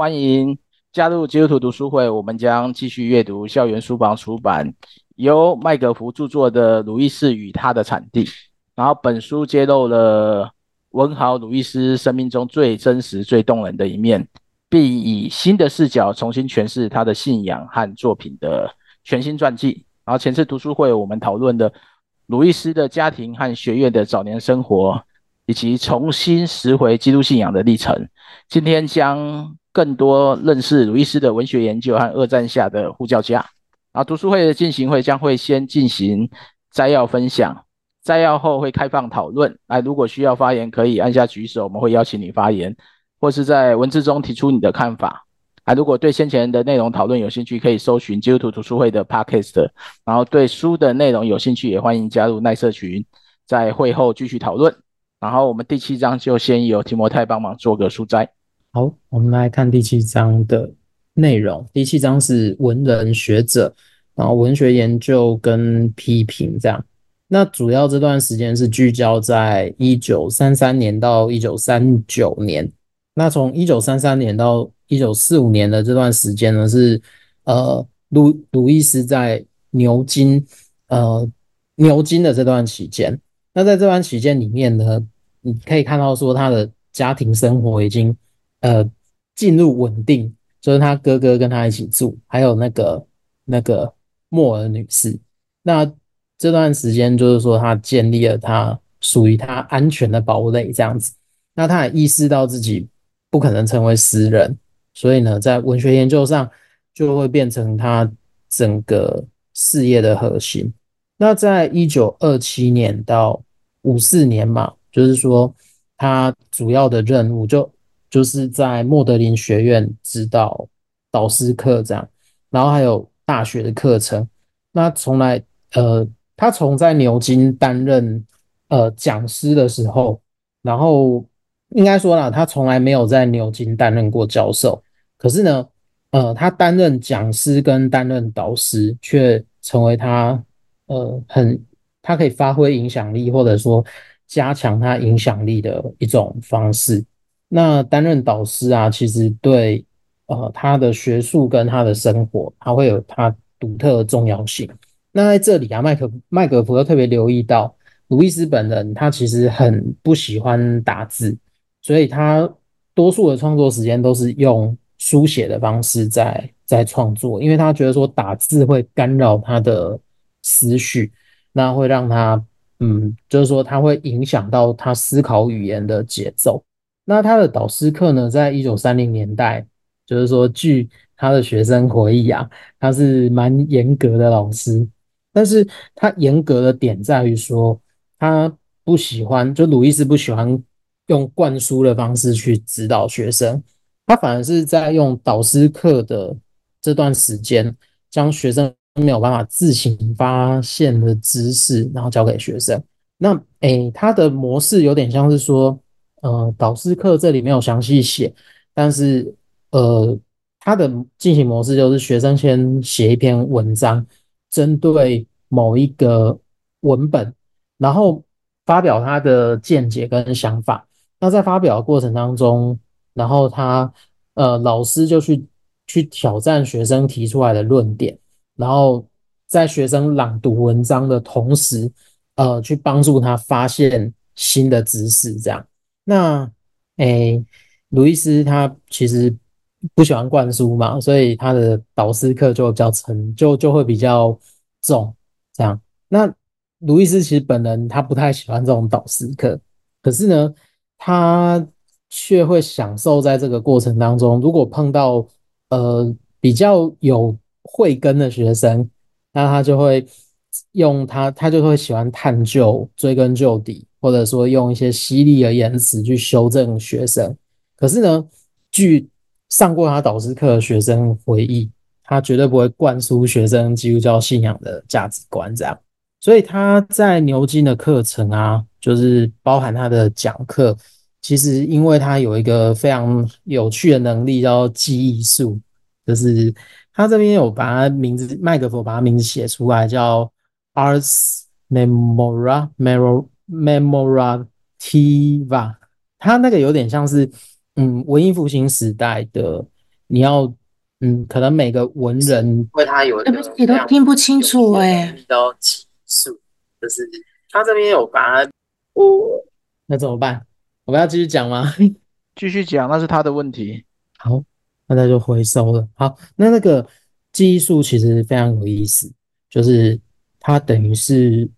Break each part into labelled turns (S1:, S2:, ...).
S1: 欢迎加入基督徒读书会，我们将继续阅读校园书房出版由麦格福著作的《鲁伊斯与他的产地》。然后本书揭露了文豪鲁伊斯生命中最真实、最动人的一面，并以新的视角重新诠释他的信仰和作品的全新传记。然后前次读书会我们讨论的鲁伊斯的家庭和学院的早年生活，以及重新拾回基督信仰的历程。今天将更多认识鲁伊斯的文学研究和二战下的护教家。啊，读书会的进行会将会先进行摘要分享，摘要后会开放讨论。哎，如果需要发言，可以按下举手，我们会邀请你发言，或是在文字中提出你的看法。啊，如果对先前的内容讨论有兴趣，可以搜寻基督徒读书会的 Podcast。然后对书的内容有兴趣，也欢迎加入奈社群，在会后继续讨论。然后我们第七章就先由提摩太帮忙做个书摘。
S2: 好，我们来看第七章的内容。第七章是文人学者，然后文学研究跟批评这样。那主要这段时间是聚焦在一九三三年到一九三九年。那从一九三三年到一九四五年的这段时间呢，是呃鲁鲁伊斯在牛津呃牛津的这段期间。那在这段期间里面呢，你可以看到说他的家庭生活已经呃进入稳定，就是他哥哥跟他一起住，还有那个那个莫尔女士。那这段时间就是说他建立了他属于他安全的堡垒这样子。那他也意识到自己不可能成为诗人，所以呢，在文学研究上就会变成他整个事业的核心。那在一九二七年到五四年嘛，就是说他主要的任务就就是在莫德林学院指导导师课这样，然后还有大学的课程。那从来呃，他从在牛津担任呃讲师的时候，然后应该说啦，他从来没有在牛津担任过教授。可是呢，呃，他担任讲师跟担任导师，却成为他呃很。他可以发挥影响力，或者说加强他影响力的一种方式。那担任导师啊，其实对呃他的学术跟他的生活，他会有他独特的重要性。那在这里啊，麦克麦格福特别留意到，鲁伊斯本人他其实很不喜欢打字，所以他多数的创作时间都是用书写的方式在在创作，因为他觉得说打字会干扰他的思绪。那会让他，嗯，就是说他会影响到他思考语言的节奏。那他的导师课呢，在一九三零年代，就是说据他的学生回忆啊，他是蛮严格的老师。但是他严格的点在于说，他不喜欢，就鲁伊斯不喜欢用灌输的方式去指导学生，他反而是在用导师课的这段时间，将学生。没有办法自行发现的知识，然后教给学生。那诶，他的模式有点像是说，呃，导师课这里没有详细写，但是呃，他的进行模式就是学生先写一篇文章，针对某一个文本，然后发表他的见解跟想法。那在发表的过程当中，然后他呃，老师就去去挑战学生提出来的论点。然后在学生朗读文章的同时，呃，去帮助他发现新的知识，这样。那，诶，鲁伊斯他其实不喜欢灌输嘛，所以他的导师课就比较沉，就就会比较重，这样。那鲁伊斯其实本人他不太喜欢这种导师课，可是呢，他却会享受在这个过程当中，如果碰到呃比较有。慧根的学生，那他就会用他，他就会喜欢探究、追根究底，或者说用一些犀利的言辞去修正学生。可是呢，据上过他导师课的学生回忆，他绝对不会灌输学生基督教信仰的价值观，这样。所以他在牛津的课程啊，就是包含他的讲课，其实因为他有一个非常有趣的能力，叫记忆术，就是。他这边有把他名字麦格福把他名字写出来，叫 Ars Memora Memor Memorativa。他那个有点像是，嗯，文艺复兴时代的你要嗯，可能每个文人
S3: 为他有，
S4: 对不起，都听不清楚哎。
S3: 到技术，就是他这边有把它，
S2: 哦，那怎么办？我们要继续讲吗？
S1: 继续讲，那是他的问题。
S2: 好，那他就回收了。好，那那个技术其实非常有意思，就是它等于是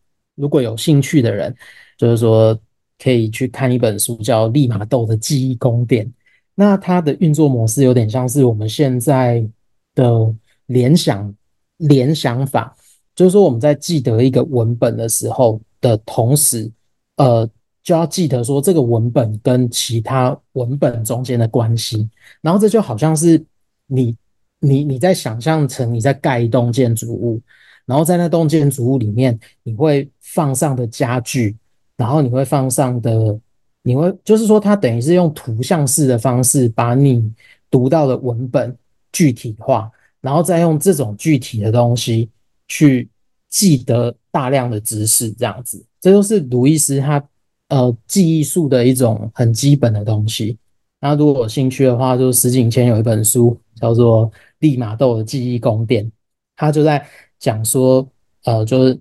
S2: 如果有兴趣的人，就是说可以去看一本书，叫《利玛窦的记忆宫殿》。那它的运作模式有点像是我们现在的联想联想法，就是说我们在记得一个文本的时候的同时，呃，就要记得说这个文本跟其他文本中间的关系。然后这就好像是你你你在想象成你在盖一栋建筑物，然后在那栋建筑物里面你会放上的家具，然后你会放上的。你会就是说，它等于是用图像式的方式把你读到的文本具体化，然后再用这种具体的东西去记得大量的知识，这样子，这就是鲁伊斯他呃记忆术的一种很基本的东西。那如果有兴趣的话，就石井谦有一本书叫做《利玛窦的记忆宫殿》，他就在讲说，呃，就是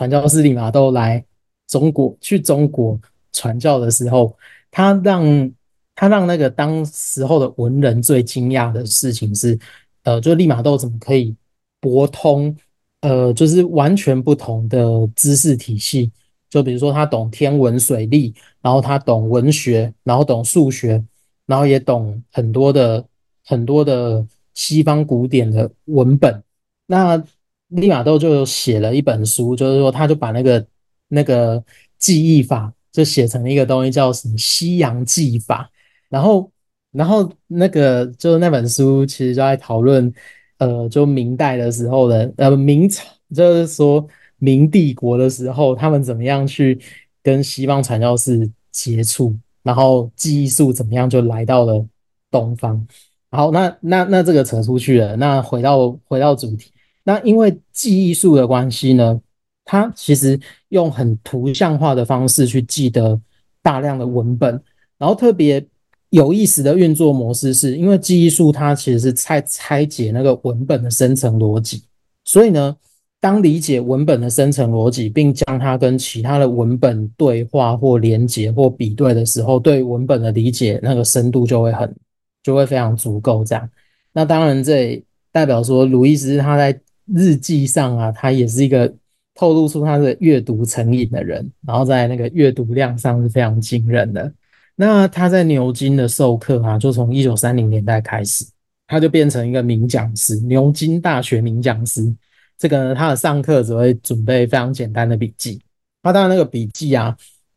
S2: 传教士利玛窦来中国，去中国。传教的时候，他让他让那个当时候的文人最惊讶的事情是，呃，就利玛窦怎么可以博通，呃，就是完全不同的知识体系。就比如说，他懂天文水利，然后他懂文学，然后懂数学，然后也懂很多的很多的西方古典的文本。那利玛窦就写了一本书，就是说，他就把那个那个记忆法。就写成一个东西叫什么西洋记法，然后，然后那个就是那本书其实就在讨论，呃，就明代的时候的，呃，明朝就是说明帝国的时候，他们怎么样去跟西方传教士接触，然后记忆术怎么样就来到了东方。好，那那那这个扯出去了，那回到回到主题，那因为记忆术的关系呢，它其实用很图像化的方式去记得大量的文本，然后特别有意思的运作模式是，因为记忆术它其实是拆拆解那个文本的深层逻辑，所以呢，当理解文本的深层逻辑，并将它跟其他的文本对话或连接或比对的时候，对文本的理解那个深度就会很就会非常足够。这样，那当然这代表说，鲁伊斯他在日记上啊，他也是一个。透露出他的阅读成瘾的人，然后在那个阅读量上是非常惊人的。那他在牛津的授课啊，就从一九三零年代开始，他就变成一个名讲师，牛津大学名讲师。这个呢，他的上课只会准备非常简单的笔记，他当然那个笔记啊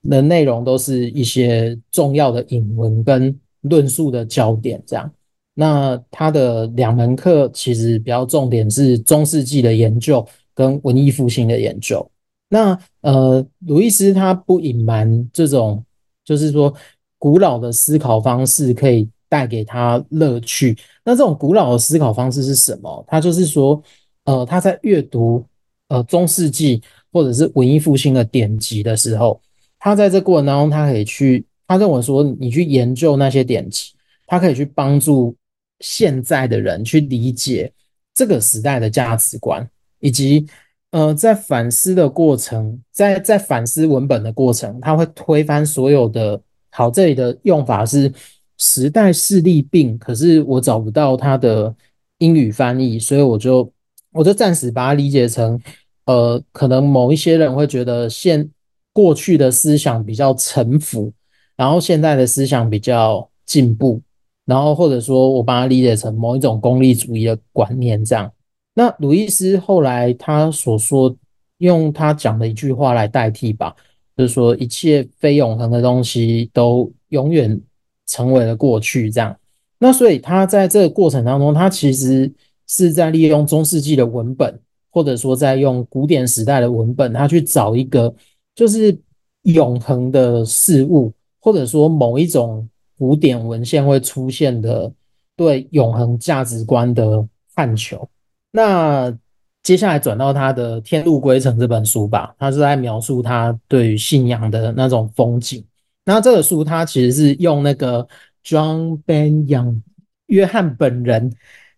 S2: 的内容都是一些重要的引文跟论述的焦点这样。那他的两门课其实比较重点是中世纪的研究。跟文艺复兴的研究，那呃，鲁伊斯他不隐瞒这种，就是说古老的思考方式可以带给他乐趣。那这种古老的思考方式是什么？他就是说，呃，他在阅读呃中世纪或者是文艺复兴的典籍的时候，他在这过程当中，他可以去，他认为说，你去研究那些典籍，他可以去帮助现在的人去理解这个时代的价值观。以及，呃，在反思的过程，在在反思文本的过程，他会推翻所有的。好，这里的用法是时代势力病，可是我找不到它的英语翻译，所以我就我就暂时把它理解成，呃，可能某一些人会觉得现过去的思想比较沉浮，然后现在的思想比较进步，然后或者说我把它理解成某一种功利主义的观念这样。那鲁伊斯后来他所说，用他讲的一句话来代替吧，就是说一切非永恒的东西都永远成为了过去。这样，那所以他在这个过程当中，他其实是在利用中世纪的文本，或者说在用古典时代的文本，他去找一个就是永恒的事物，或者说某一种古典文献会出现的对永恒价值观的探求。那接下来转到他的《天路归程》这本书吧，他是在描述他对于信仰的那种风景。那这个书他其实是用那个 John Bunyan 约翰本人，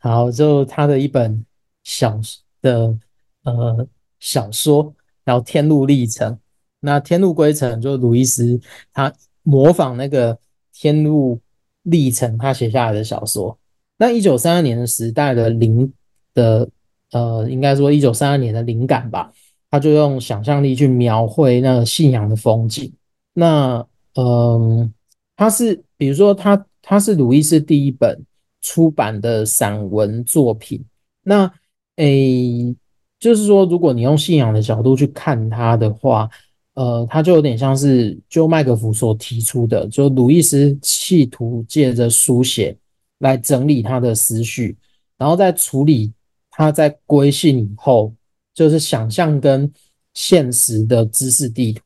S2: 然后就他的一本小的呃小说，然后《天路历程》。那《天路归程》就鲁伊斯他模仿那个《天路历程》他写下来的小说。那一九三二年的时代的灵的呃，应该说一九三二年的灵感吧，他就用想象力去描绘那个信仰的风景。那嗯、呃，他是比如说他他是鲁伊斯第一本出版的散文作品。那诶，就是说，如果你用信仰的角度去看他的话，呃，他就有点像是就麦克福所提出的，就鲁伊斯企图借着书写来整理他的思绪，然后在处理他在归信以后，就是想象跟现实的知识地图。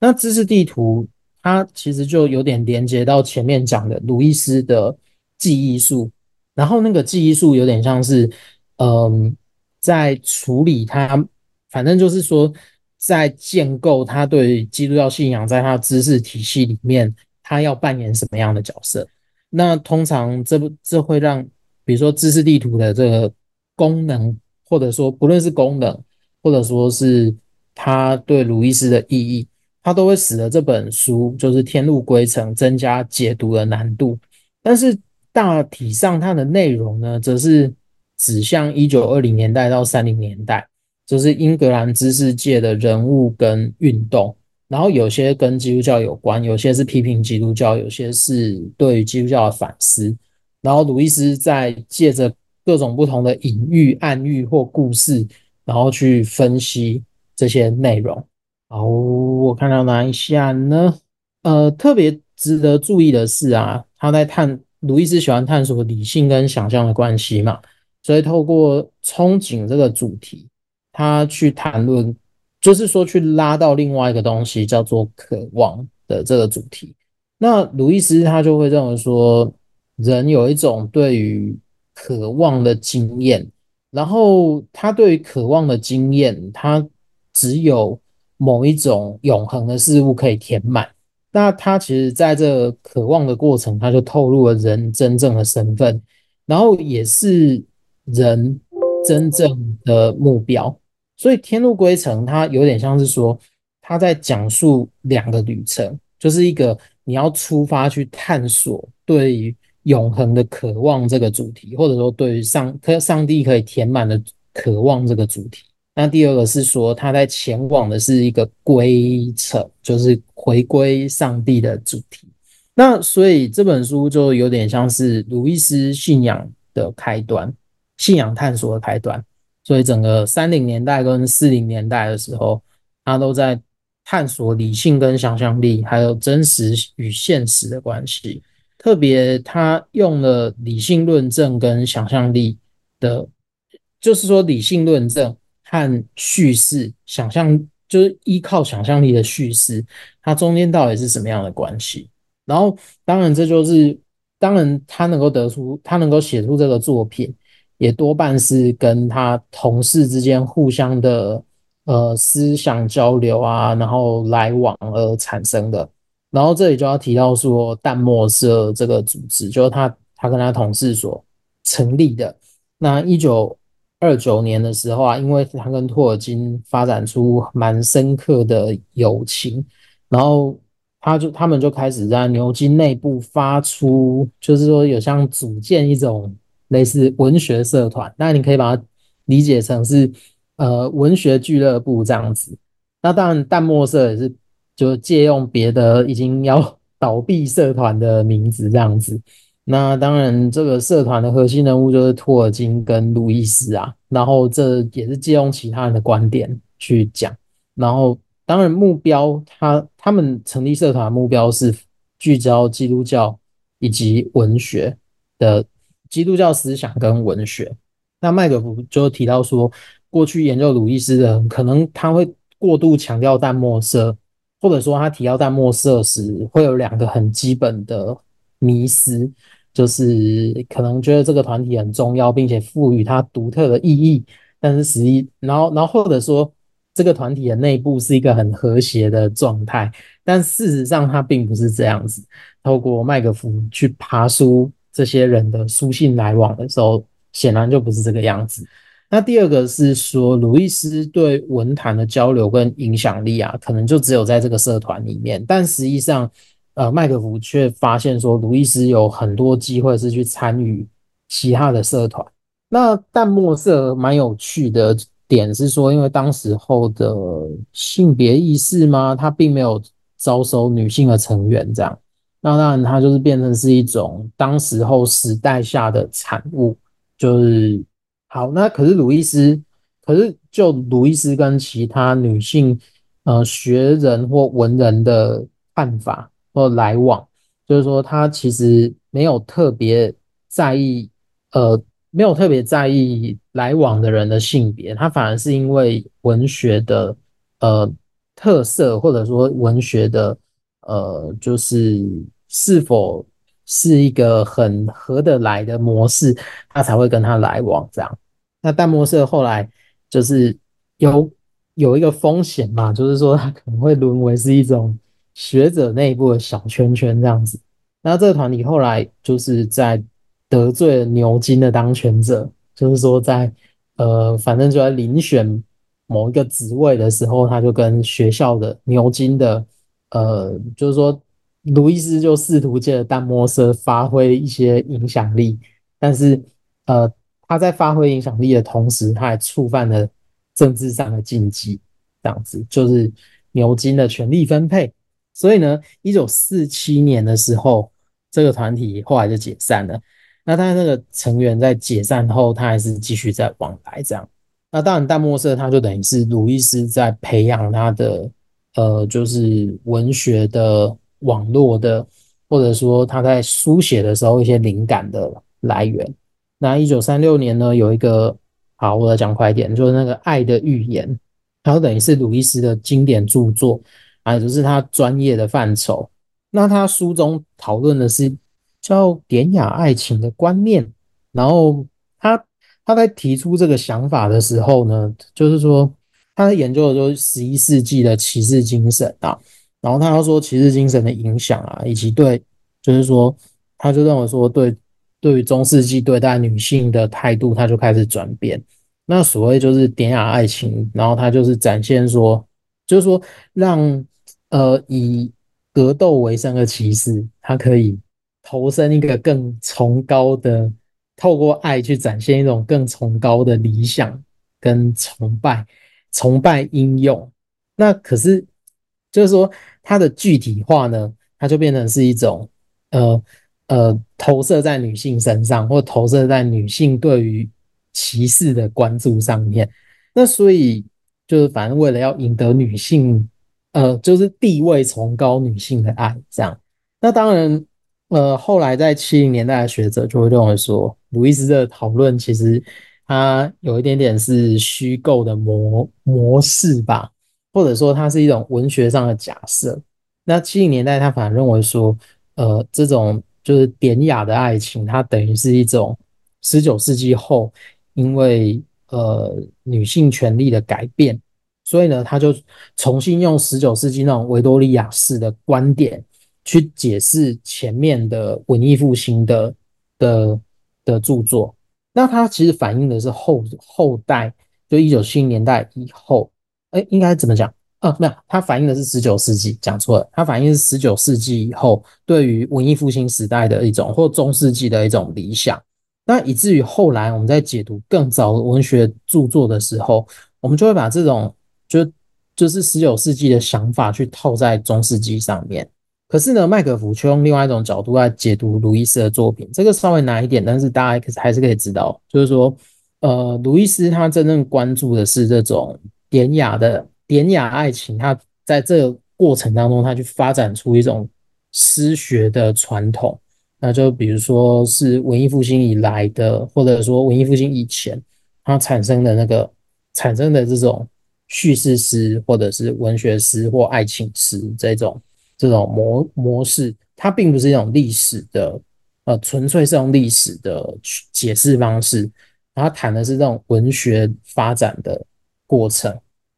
S2: 那知识地图，它其实就有点连接到前面讲的鲁伊斯的记忆术，然后那个记忆术有点像是，嗯、在处理他，反正就是说，在建构他对基督教信仰在他知识体系里面，他要扮演什么样的角色。那通常这不这会让，比如说知识地图的这个功能，或者说不论是功能，或者说是他对鲁伊斯的意义，它都会使得这本书就是《天路归程》增加解读的难度。但是大体上它的内容呢，则是指向一九二零年代到三零年代，就是英格兰知识界的人物跟运动。然后有些跟基督教有关，有些是批评基督教，有些是对基督教的反思。然后鲁伊斯在借着各种不同的隐喻、暗喻或故事，然后去分析这些内容。好，我看到哪一下呢？呃，特别值得注意的是啊，他在探鲁伊斯喜欢探索理性跟想象的关系嘛，所以透过憧憬这个主题，他去谈论。就是说，去拉到另外一个东西，叫做渴望的这个主题。那鲁伊斯他就会认为说，人有一种对于渴望的经验，然后他对于渴望的经验，他只有某一种永恒的事物可以填满。那他其实在这渴望的过程，他就透露了人真正的身份，然后也是人真正的目标。所以《天路归程》它有点像是说，他在讲述两个旅程，就是一个你要出发去探索对于永恒的渴望这个主题，或者说对于上可上帝可以填满的渴望这个主题。那第二个是说，他在前往的是一个归程，就是回归上帝的主题。那所以这本书就有点像是路易斯信仰的开端，信仰探索的开端。所以，整个三零年代跟四零年代的时候，他都在探索理性跟想象力，还有真实与现实的关系。特别，他用了理性论证跟想象力的，就是说，理性论证和叙事，想象就是依靠想象力的叙事，它中间到底是什么样的关系？然后，当然，这就是当然，他能够得出，他能够写出这个作品。也多半是跟他同事之间互相的呃思想交流啊，然后来往而产生的。然后这里就要提到说，淡墨社这个组织，就是他他跟他同事所成立的。那一九二九年的时候啊，因为他跟托尔金发展出蛮深刻的友情，然后他就他们就开始在牛津内部发出，就是说有像组建一种。类似文学社团，那你可以把它理解成是呃文学俱乐部这样子。那当然，淡墨社也是就借用别的已经要倒闭社团的名字这样子。那当然，这个社团的核心人物就是托尔金跟路易斯啊。然后这也是借用其他人的观点去讲。然后当然目标他，他们成立社团目标是聚焦基督教以及文学的。基督教思想跟文学，那麦格福就提到说，过去研究鲁伊斯的人，可能他会过度强调淡墨色，或者说他提到淡墨色时，会有两个很基本的迷思，就是可能觉得这个团体很重要，并且赋予它独特的意义，但是实际，然后，然后或者说这个团体的内部是一个很和谐的状态，但事实上它并不是这样子。透过麦格福去爬书。这些人的书信来往的时候，显然就不是这个样子。那第二个是说，鲁伊斯对文坛的交流跟影响力啊，可能就只有在这个社团里面。但实际上，呃，麦克福却发现说，鲁伊斯有很多机会是去参与其他的社团。那淡墨社蛮有趣的点是说，因为当时候的性别意识嘛，他并没有招收女性的成员，这样。那当然，它就是变成是一种当时候时代下的产物，就是。好，那可是鲁伊斯，可是就鲁伊斯跟其他女性呃学人或文人的看法或来往，就是说他其实没有特别在意呃没有特别在意来往的人的性别，他反而是因为文学的呃特色或者说文学的呃就是是否。是一个很合得来的模式，他才会跟他来往这样。那淡墨社后来就是有有一个风险嘛，就是说他可能会沦为是一种学者内部的小圈圈这样子。那这个团体后来就是在得罪了牛津的当权者，就是说在呃，反正就在遴选某一个职位的时候，他就跟学校的牛津的呃，就是说。鲁伊斯就试图借着淡墨社发挥一些影响力，但是，呃，他在发挥影响力的同时，他还触犯了政治上的禁忌，这样子就是牛津的权力分配。所以呢，一九四七年的时候，这个团体后来就解散了。那他，那个成员在解散后，他还是继续在往来这样。那当然，淡墨社他就等于是鲁伊斯在培养他的，呃，就是文学的。网络的，或者说他在书写的时候一些灵感的来源。那一九三六年呢，有一个，好，我要讲快一点，就是那个《爱的寓言》，它等于是鲁伊斯的经典著作，啊，就是他专业的范畴。那他书中讨论的是叫典雅爱情的观念。然后他他在提出这个想法的时候呢，就是说他研究的就是十一世纪的骑士精神啊。然后他要说骑士精神的影响啊，以及对，就是说，他就认为说对，对于中世纪对待女性的态度，他就开始转变。那所谓就是典雅爱情，然后他就是展现说，就是说让呃以格斗为生的骑士，他可以投身一个更崇高的，透过爱去展现一种更崇高的理想跟崇拜，崇拜英勇。那可是就是说。它的具体化呢，它就变成是一种，呃呃，投射在女性身上，或投射在女性对于歧视的关注上面。那所以就是反正为了要赢得女性，呃，就是地位崇高女性的爱，这样。那当然，呃，后来在七零年代的学者就会认为说，鲁伊斯的讨论其实它有一点点是虚构的模模式吧。或者说它是一种文学上的假设。那七零年代他反而认为说，呃，这种就是典雅的爱情，它等于是一种十九世纪后因为呃女性权利的改变，所以呢，他就重新用十九世纪那种维多利亚式的观点去解释前面的文艺复兴的的的著作。那它其实反映的是后后代，就一九七零年代以后。哎，应该怎么讲？啊，没有，它反映的是十九世纪，讲错了。它反映是十九世纪以后对于文艺复兴时代的一种，或中世纪的一种理想。那以至于后来我们在解读更早的文学著作的时候，我们就会把这种就就是十九世纪的想法去套在中世纪上面。可是呢，麦可福却用另外一种角度来解读鲁伊斯的作品，这个稍微难一点，但是大家可还是可以知道，就是说，呃，鲁伊斯他真正关注的是这种。典雅的典雅爱情，他在这个过程当中，他去发展出一种诗学的传统。那就比如说是文艺复兴以来的，或者说文艺复兴以前，它产生的那个产生的这种叙事诗，或者是文学诗或爱情诗这种这种模模式，它并不是一种历史的，呃，纯粹是用历史的解释方式。它谈的是这种文学发展的。过程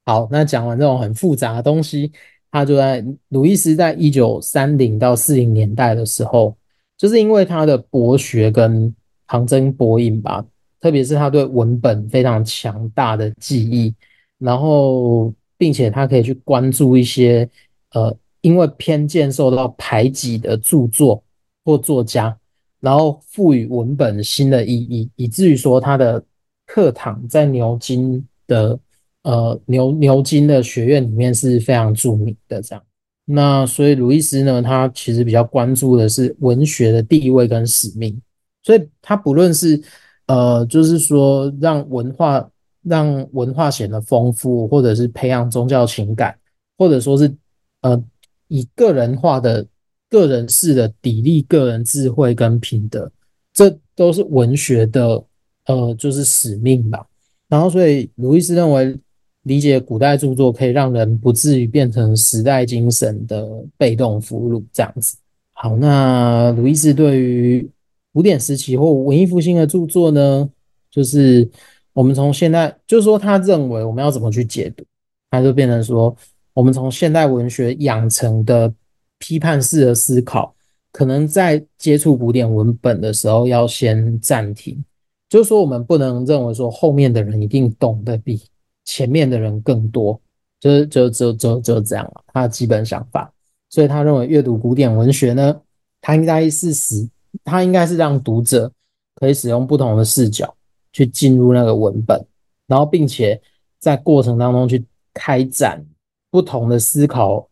S2: 好，那讲完这种很复杂的东西，他就在鲁伊斯在一九三零到四零年代的时候，就是因为他的博学跟旁征博引吧，特别是他对文本非常强大的记忆，然后并且他可以去关注一些呃因为偏见受到排挤的著作或作家，然后赋予文本新的意义，以至于说他的课堂在牛津的呃牛牛津的学院里面是非常著名的这样。那所以鲁伊斯呢，他其实比较关注的是文学的地位跟使命。所以他不论是呃，就是说让文化让文化显得丰富，或者是培养宗教情感，或者说是呃以个人化的个人式的砥砺个人智慧跟品德，这都是文学的呃就是使命吧。然后所以鲁伊斯认为，理解古代著作可以让人不至于变成时代精神的被动俘虏这样子。好，那鲁伊斯对于古典时期或文艺复兴的著作呢，就是我们从现在，就是说他认为我们要怎么去解读，他就变成说，我们从现代文学养成的批判式的思考，可能在接触古典文本的时候要先暂停，就是说我们不能认为说后面的人一定懂得比前面的人更多，就是就就就就这样了，他的基本想法。所以他认为阅读古典文学呢，他应该是使。它应该是让读者可以使用不同的视角去进入那个文本，然后并且在过程当中去开展不同的思考、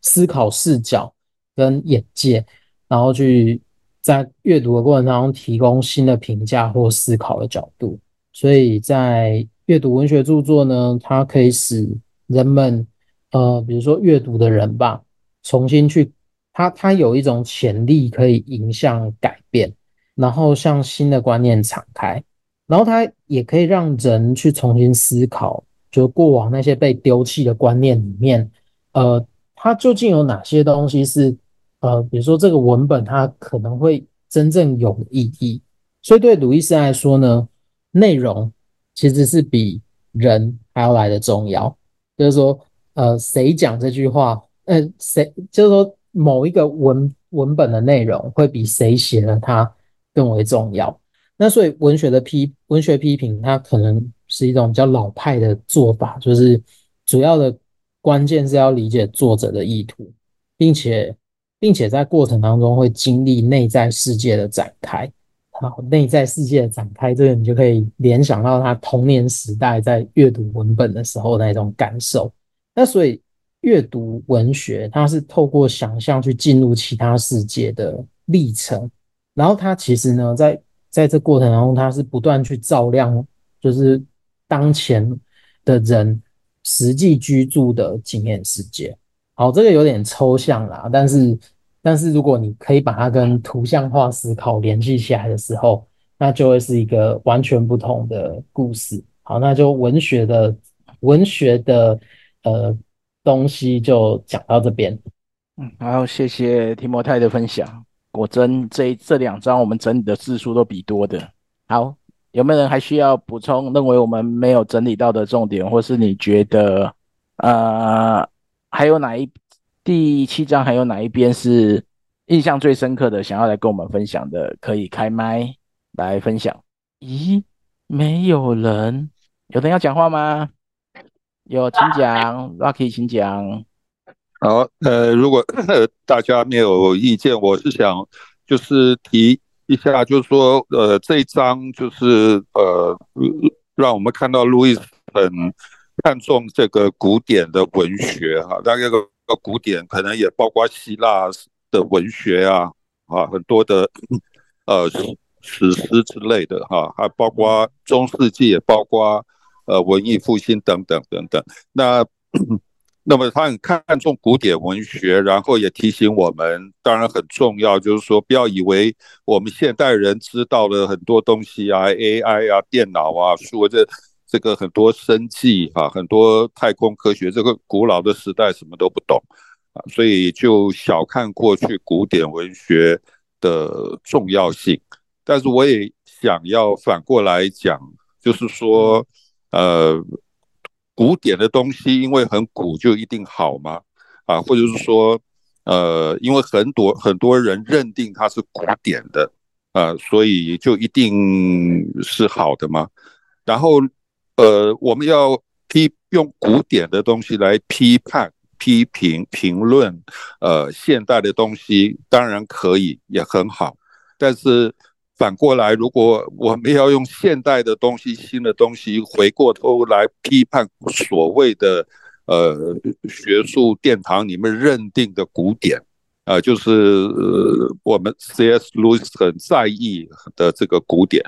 S2: 思考视角跟眼界，然后去在阅读的过程当中提供新的评价或思考的角度。所以在阅读文学著作呢，它可以使人们，呃，比如说阅读的人吧，重新去。它它有一种潜力可以影响改变，然后向新的观念敞开，然后它也可以让人去重新思考，就过往那些被丢弃的观念里面，呃，它究竟有哪些东西是呃，比如说这个文本它可能会真正有意义。所以对鲁伊斯来说呢，内容其实是比人还要来得重要。就是说，呃，谁讲这句话？呃，谁就是说。某一个文文本的内容会比谁写了它更为重要。那所以文学的批文学批评，它可能是一种比较老派的做法，就是主要的关键是要理解作者的意图，并且并且在过程当中会经历内在世界的展开。好，内在世界的展开，这个你就可以联想到他童年时代在阅读文本的时候那种感受。那所以。阅读文学，它是透过想象去进入其他世界的历程，然后它其实呢，在在这过程当中，它是不断去照亮，就是当前的人实际居住的经验世界。好，这个有点抽象啦，但是但是如果你可以把它跟图像化思考联系起来的时候，那就会是一个完全不同的故事。好，那就文学的文学的呃。东西就讲到这边，
S1: 嗯，好，谢谢提摩太的分享。果真这这两章我们整理的字数都比多的。好，有没有人还需要补充？认为我们没有整理到的重点，或是你觉得呃还有哪一第七章还有哪一边是印象最深刻的，想要来跟我们分享的，可以开麦来分享。咦，没有人？有人要讲话吗？有，请讲，Rocky，请讲。
S5: 好，呃，如果大家没有意见，我是想就是提一下，就是说，呃，这一章就是呃，让我们看到路易斯很看重这个古典的文学哈，那这个古典可能也包括希腊的文学啊，啊，很多的呃史诗之类的哈，还包括中世纪，也包括。呃，文艺复兴等等等等，那那么他很看重古典文学，然后也提醒我们，当然很重要，就是说不要以为我们现代人知道了很多东西啊，AI 啊，电脑啊，说这这个很多生技啊，很多太空科学，这个古老的时代什么都不懂啊，所以就小看过去古典文学的重要性。但是我也想要反过来讲，就是说。呃，古典的东西因为很古就一定好吗？啊，或者是说，呃，因为很多很多人认定它是古典的，呃，所以就一定是好的吗？然后，呃，我们要批用古典的东西来批判、批评、评论，呃，现代的东西当然可以，也很好。但是反过来，如果我们要用现代的东西、新的东西，回过头来批判所谓的呃学术殿堂里面认定的古典，呃，就是、呃、我们 C.S. Lewis 很在意的这个古典。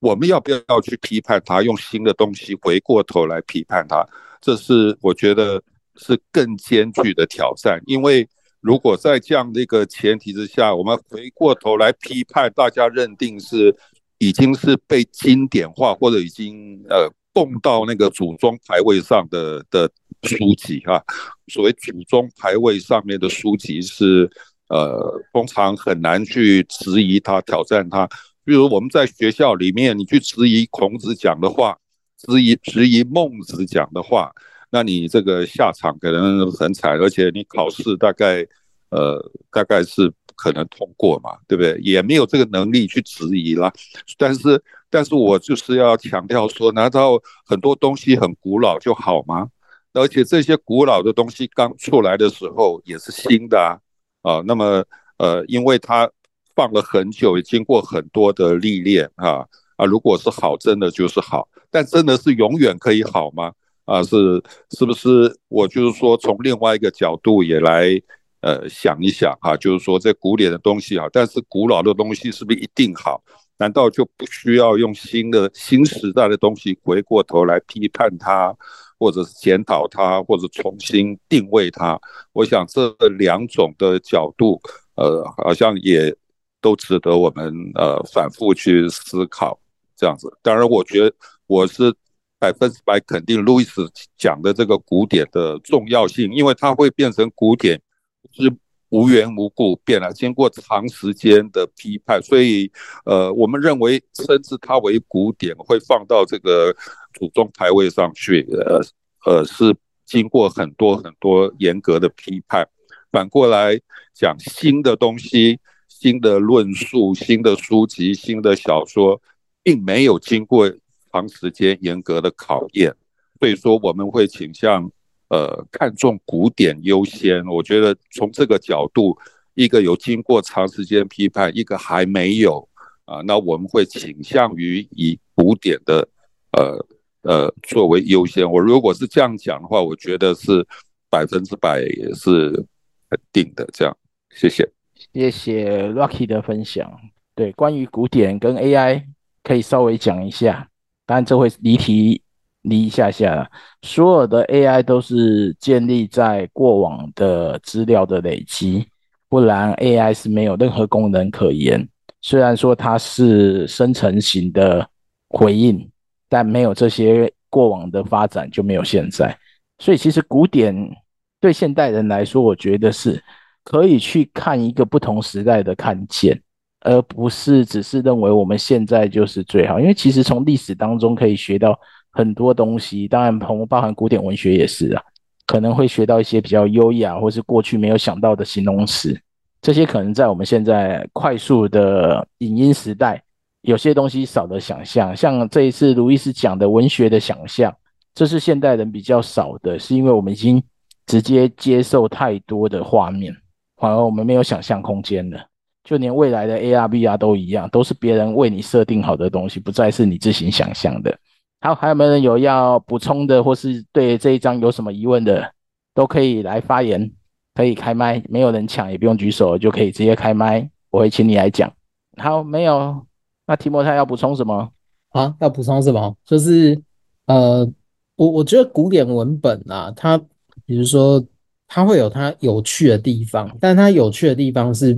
S5: 我们要不要去批判它？用新的东西回过头来批判它，这是我觉得是更艰巨的挑战。因为如果在这样的一个前提之下，我们回过头来批判，大家认定是已经是被经典化，或者已经呃供到那个祖宗牌位上的的书籍哈、所谓祖宗牌位上面的书籍是呃，通常很难去质疑它、挑战它。比如我们在学校里面，你去质疑孔子讲的话，质疑质疑孟子讲的话，那你这个下场可能很惨，而且你考试大概，呃，大概是可能通过嘛，对不对？也没有这个能力去质疑啦。但是，但是我就是要强调说，难道很多东西很古老就好吗？而且这些古老的东西刚出来的时候也是新的啊，啊，那么，呃，因为它。放了很久，也经过很多的历练啊啊！如果是好，真的就是好，但真的是永远可以好吗？啊，是是不是？我就是说，从另外一个角度也来呃想一想哈、就是说这古典的东西好，但是古老的东西是不是一定好？难道就不需要用新的新时代的东西回过头来批判它，或者是检讨它，或者重新定位它？我想这两种的角度，呃，好像也。都值得我们呃反复去思考，这样子。当然，我觉得我是百分之百肯定路易斯讲的这个古典的重要性，因为它会变成古典，是无缘无故变了，经过长时间的批判，所以呃，我们认为称之它为古典，会放到这个祖宗牌位上去，呃呃，是经过很多很多严格的批判。反过来讲，新的东西。新的论述、新的书籍、新的小说，并没有经过长时间严格的考验，所以说我们会倾向呃看重古典优先。我觉得从这个角度，一个有经过长时间批判，一个还没有啊，那我们会倾向于以古典的呃呃作为优先。我如果是这样讲的话，我觉得是百分之百也是肯定的。这样，谢谢。
S1: 谢谢 Rocky 的分享。对，关于古典跟 AI，可以稍微讲一下。当然，这会离题离一下下了。所有的 AI 都是建立在过往的资料的累积，不然 AI 是没有任何功能可言。虽然说它是生成型的回应，但没有这些过往的发展，就没有现在。所以，其实古典对现代人来说，我觉得是。可以去看一个不同时代的看见，而不是只是认为我们现在就是最好。因为其实从历史当中可以学到很多东西，当然包包含古典文学也是啊，可能会学到一些比较优雅或是过去没有想到的形容词。这些可能在我们现在快速的影音时代，有些东西少了想象。像这一次卢易斯讲的文学的想象，这是现代人比较少的，是因为我们已经直接接受太多的画面。反而我们没有想象空间了，就连未来的 AR、VR 都一样，都是别人为你设定好的东西，不再是你自行想象的。好，还有没有人有要补充的，或是对这一章有什么疑问的，都可以来发言，可以开麦，没有人抢也不用举手，就可以直接开麦，我会请你来讲。好，没有，那提摩太要补充什么？
S2: 啊，要补充什么？就是呃，我我觉得古典文本啊，它比如说。它会有它有趣的地方，但它有趣的地方是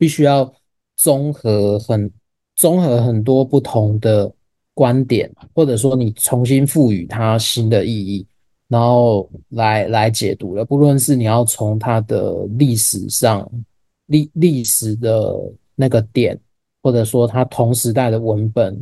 S2: 必须要综合很综合很多不同的观点，或者说你重新赋予它新的意义，然后来来解读的。不论是你要从它的历史上历历史的那个点，或者说它同时代的文本，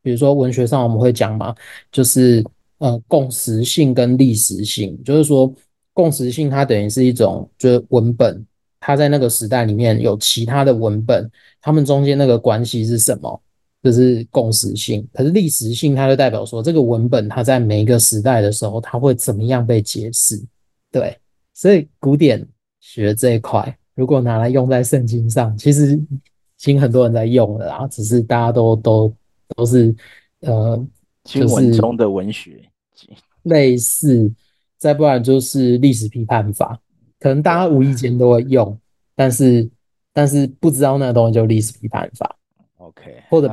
S2: 比如说文学上我们会讲嘛，就是呃共识性跟历史性，就是说。共识性，它等于是一种，就是文本，他在那个时代里面有其他的文本，他们中间那个关系是什么？就是共识性。可是历史性，它就代表说这个文本它在每一个时代的时候，它会怎么样被解释？对，所以古典学这一块，如果拿来用在圣经上，其实已经很多人在用了啦，只是大家都都都是呃，
S1: 经文中的文学，
S2: 类似，再不然就是历史批判法，可能大家无意间都会用，但是但是不知道那个东西就历史批判法。
S1: OK，
S2: 或者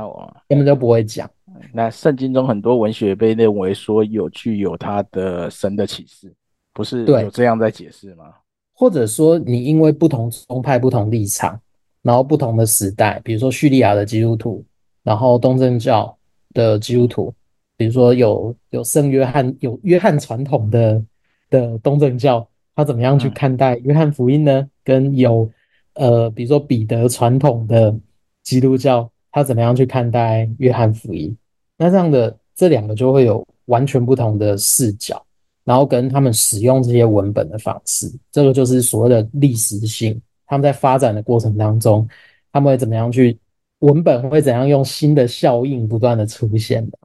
S2: 根本就不会讲。
S1: 那圣经中很多文学被认为说有具有它的神的启示，不是有这样在解释吗？
S2: 或者说你因为不同宗派、不同立场，然后不同的时代，比如说叙利亚的基督徒，然后东正教的基督徒，比如说有有圣约翰、有约翰传统的的东正教，他怎么样去看待约翰福音呢？嗯、跟有呃，比如说彼得传统的基督教。他怎么样去看待约翰福音？那这样的这两个就会有完全不同的视角，然后跟他们使用这些文本的方式，这个就是所谓的历史性。他们在发展的过程当中，他们会怎么样去文本会怎样用新的效应不断的出现的？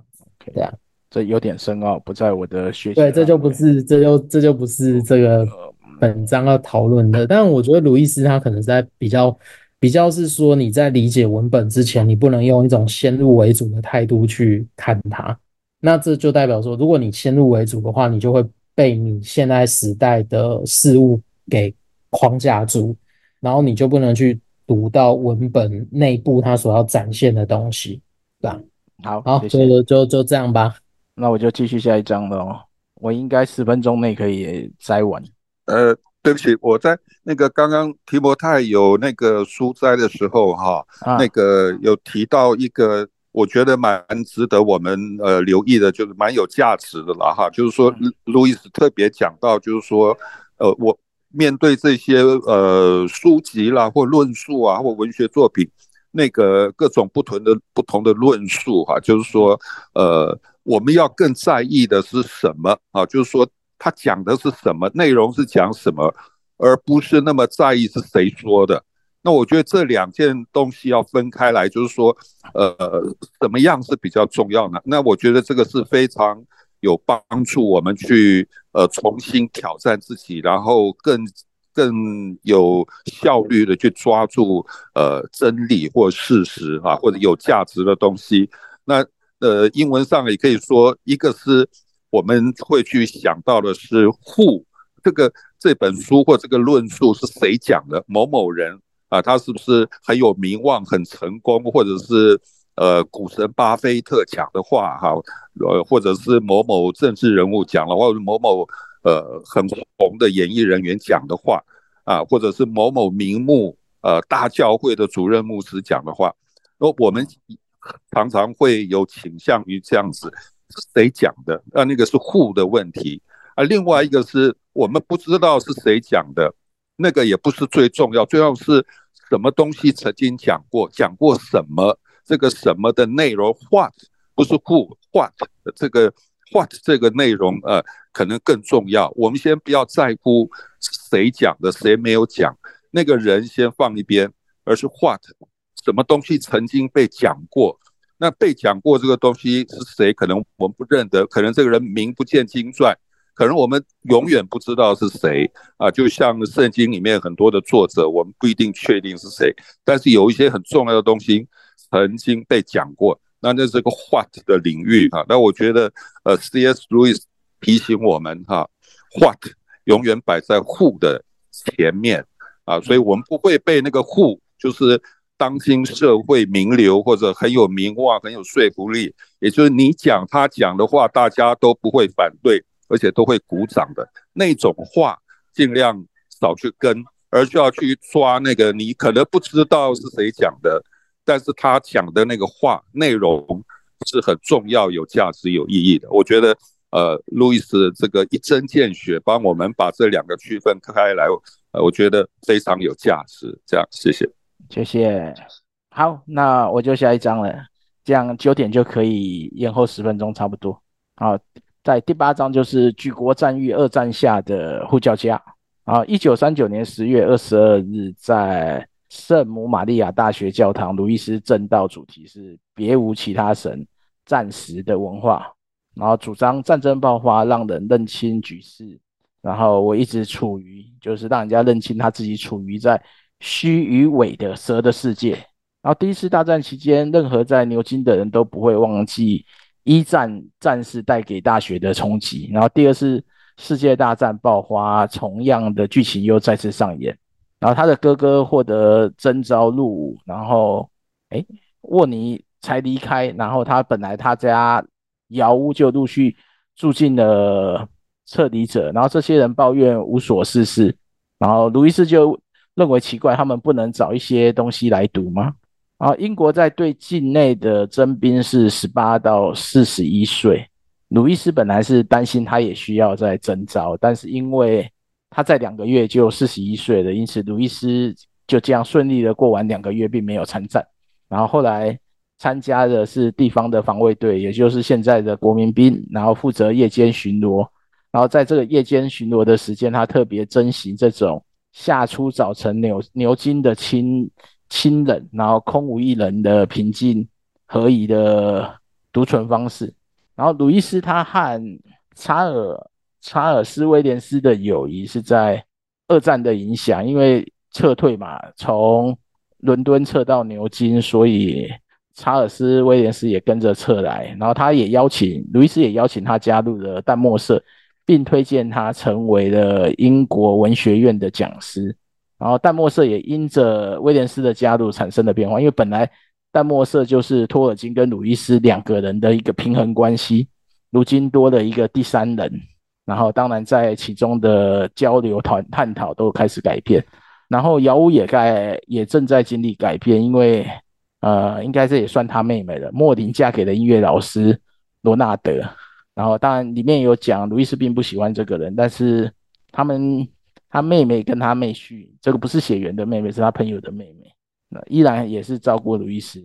S2: 对啊，
S1: 这有点深奥，不在我的学习。
S2: 对，这就不是，这就这就不是这个本章要讨论的。但我觉得鲁伊斯他可能在比较。比较是说，你在理解文本之前，你不能用一种先入为主的态度去看它。那这就代表说，如果你先入为主的话，你就会被你现在时代的事物给框架住，然后你就不能去读到文本内部它所要展现的东西，对吧？
S1: 好，
S2: 好，
S1: 谢谢
S2: 就就就这样吧。
S1: 那我就继续下一章了哦。我应该十分钟内可以摘完。
S5: 呃。对不起，我在那个刚刚提摩太有那个书摘的时候，哈，那个有提到一个，我觉得蛮值得我们呃留意的，就是蛮有价值的了哈。就是说，路易斯特别讲到，就是说，呃，我面对这些呃书籍啦，或论述啊，或文学作品，那个各种不同的不同的论述哈，就是说，呃，我们要更在意的是什么啊？就是说。他讲的是什么内容？是讲什么，而不是那么在意是谁说的。那我觉得这两件东西要分开来，就是说，呃，怎么样是比较重要呢？那我觉得这个是非常有帮助我们去呃重新挑战自己，然后更更有效率的去抓住呃真理或事实啊，或者有价值的东西。那呃，英文上也可以说，一个是。我们会去想到的是 who 这个这本书或这个论述是谁讲的？某某人啊，他是不是很有名望、很成功，或者是呃股神巴菲特讲的话哈？呃，或者是某某政治人物讲的话，或者某某呃很红的演艺人员讲的话啊，或者是某某名目呃大教会的主任牧师讲的话，那我们常常会有倾向于这样子。是谁讲的？啊，那个是 who 的问题啊。另外一个是我们不知道是谁讲的，那个也不是最重要。最重要是什么东西曾经讲过，讲过什么？这个什么的内容，what 不是 who，what 这个 what 这个内容呃，可能更重要。我们先不要在乎谁讲的，谁没有讲，那个人先放一边，而是 what 什么东西曾经被讲过。那被讲过这个东西是谁？可能我们不认得，可能这个人名不见经传，可能我们永远不知道是谁啊。就像圣经里面很多的作者，我们不一定确定是谁，但是有一些很重要的东西曾经被讲过，那那是个 what 的领域哈。那我觉得呃，C.S. Lewis 提醒我们哈，what 永远摆在 who 的前面啊，所以我们不会被那个 who 就是。当今社会名流或者很有名望、很有说服力，也就是你讲他讲的话，大家都不会反对，而且都会鼓掌的那种话，尽量少去跟，而是要去抓那个你可能不知道是谁讲的，但是他讲的那个话内容是很重要、有价值、有意义的。我觉得，呃，路易斯这个一针见血帮我们把这两个区分开来，呃，我觉得非常有价值。这样，谢谢。
S1: 谢谢，好，那我就下一章了，这样九点就可以延后十分钟，差不多。好，在第八章就是举国战役二战下的呼叫家。啊，一九三九年十月二十二日，在圣母玛利亚大学教堂，路易斯正道主题是“别无其他神，暂时的文化”，然后主张战争爆发让人认清局势，然后我一直处于就是让人家认清他自己处于在虚与伪的蛇的世界。然后第一次大战期间，任何在牛津的人都不会忘记一战战士带给大学的冲击。然后第二次世界大战爆发，同样的剧情又再次上演。然后他的哥哥获得征召入伍，然后哎，沃尼才离开。然后他本来他家窑屋就陆续住进了撤离者。然后这些人抱怨无所事事。然后路易斯就认为奇怪，他们不能找一些东西来读吗？啊英国在对境内的征兵是十八到四十一岁。鲁伊斯本来是担心他也需要再征召，但是因为他在两个月就四十一岁了，因此鲁伊斯就这样顺利的过完两个月，并没有参战。然后后来参加的是地方的防卫队，也就是现在的国民兵，然后负责夜间巡逻。然后在这个夜间巡逻的时间，他特别珍惜这种夏初早晨牛牛津的清清冷，然后空无一人的平静和宜的独存方式。然后，鲁伊斯他和查尔查尔斯威廉斯的友谊是在二战的影响，因为撤退嘛，从伦敦撤到牛津，所以查尔斯威廉斯也跟着撤来。然后，他也邀请鲁伊斯也邀请他加入了淡墨社，并推荐他成为了英国文学院的讲师。然后，淡墨色也因着威廉斯的加入产生了变化，因为本来。淡墨色就是托尔金跟鲁伊斯两个人的一个平衡关系，如今多了一个第三人，然后当然在其中的交流团探讨都开始改变，然后姚屋也该也正在经历改变，因为呃，应该这也算他妹妹了，莫林嫁给了音乐老师罗纳德，然后当然里面有讲路易斯并不喜欢这个人，但是他们他妹妹跟他妹婿，这个不是血缘的妹妹，是他朋友的妹妹。那依然也是照顾路易斯，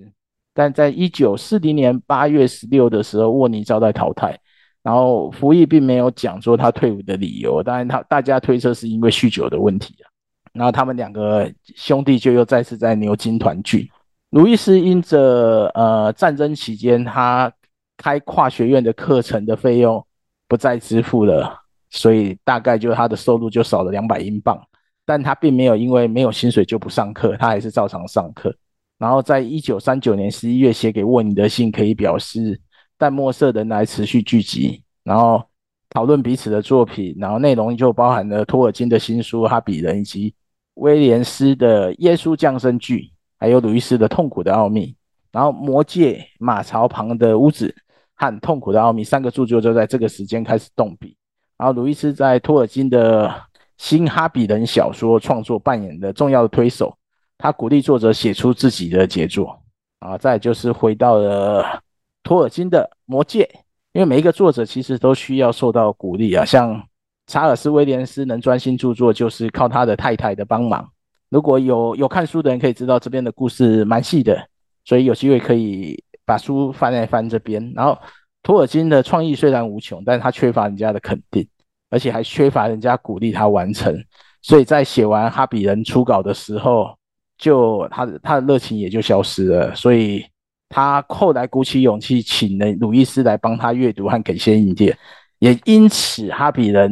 S1: 但在一九四零年八月十六的时候，沃尼遭到淘汰。然后服役并没有讲说他退伍的理由，当然他大家推测是因为酗酒的问题啊。然后他们两个兄弟就又再次在牛津团聚。路易斯因着呃战争期间他开跨学院的课程的费用不再支付了，所以大概就他的收入就少了两百英镑。但他并没有因为没有薪水就不上课，他还是照常上课。然后在一九三九年十一月写给沃尼的信，可以表示淡墨色人来持续聚集，然后讨论彼此的作品，然后内容就包含了托尔金的新书《哈比人》以及威廉斯的《耶稣降生剧》，还有鲁伊斯的《痛苦的奥秘》。然后《魔戒》、《马槽旁的屋子》和《痛苦的奥秘》三个著作就在这个时间开始动笔。然后鲁伊斯在托尔金的新哈比人小说创作扮演的重要的推手，他鼓励作者写出自己的杰作啊。再就是回到了托尔金的《魔戒》，因为每一个作者其实都需要受到鼓励啊。像查尔斯威廉斯能专心著作，就是靠他的太太的帮忙。如果有有看书的人可以知道，这边的故事蛮细的，所以有机会可以把书翻来翻这边。然后托尔金的创意虽然无穷，但是他缺乏人家的肯定。而且还缺乏人家鼓励他完成，所以在写完《哈比人》初稿的时候，就他的他的热情也就消失了。所以他后来鼓起勇气请了鲁伊斯来帮他阅读和给些意见，也因此《哈比人》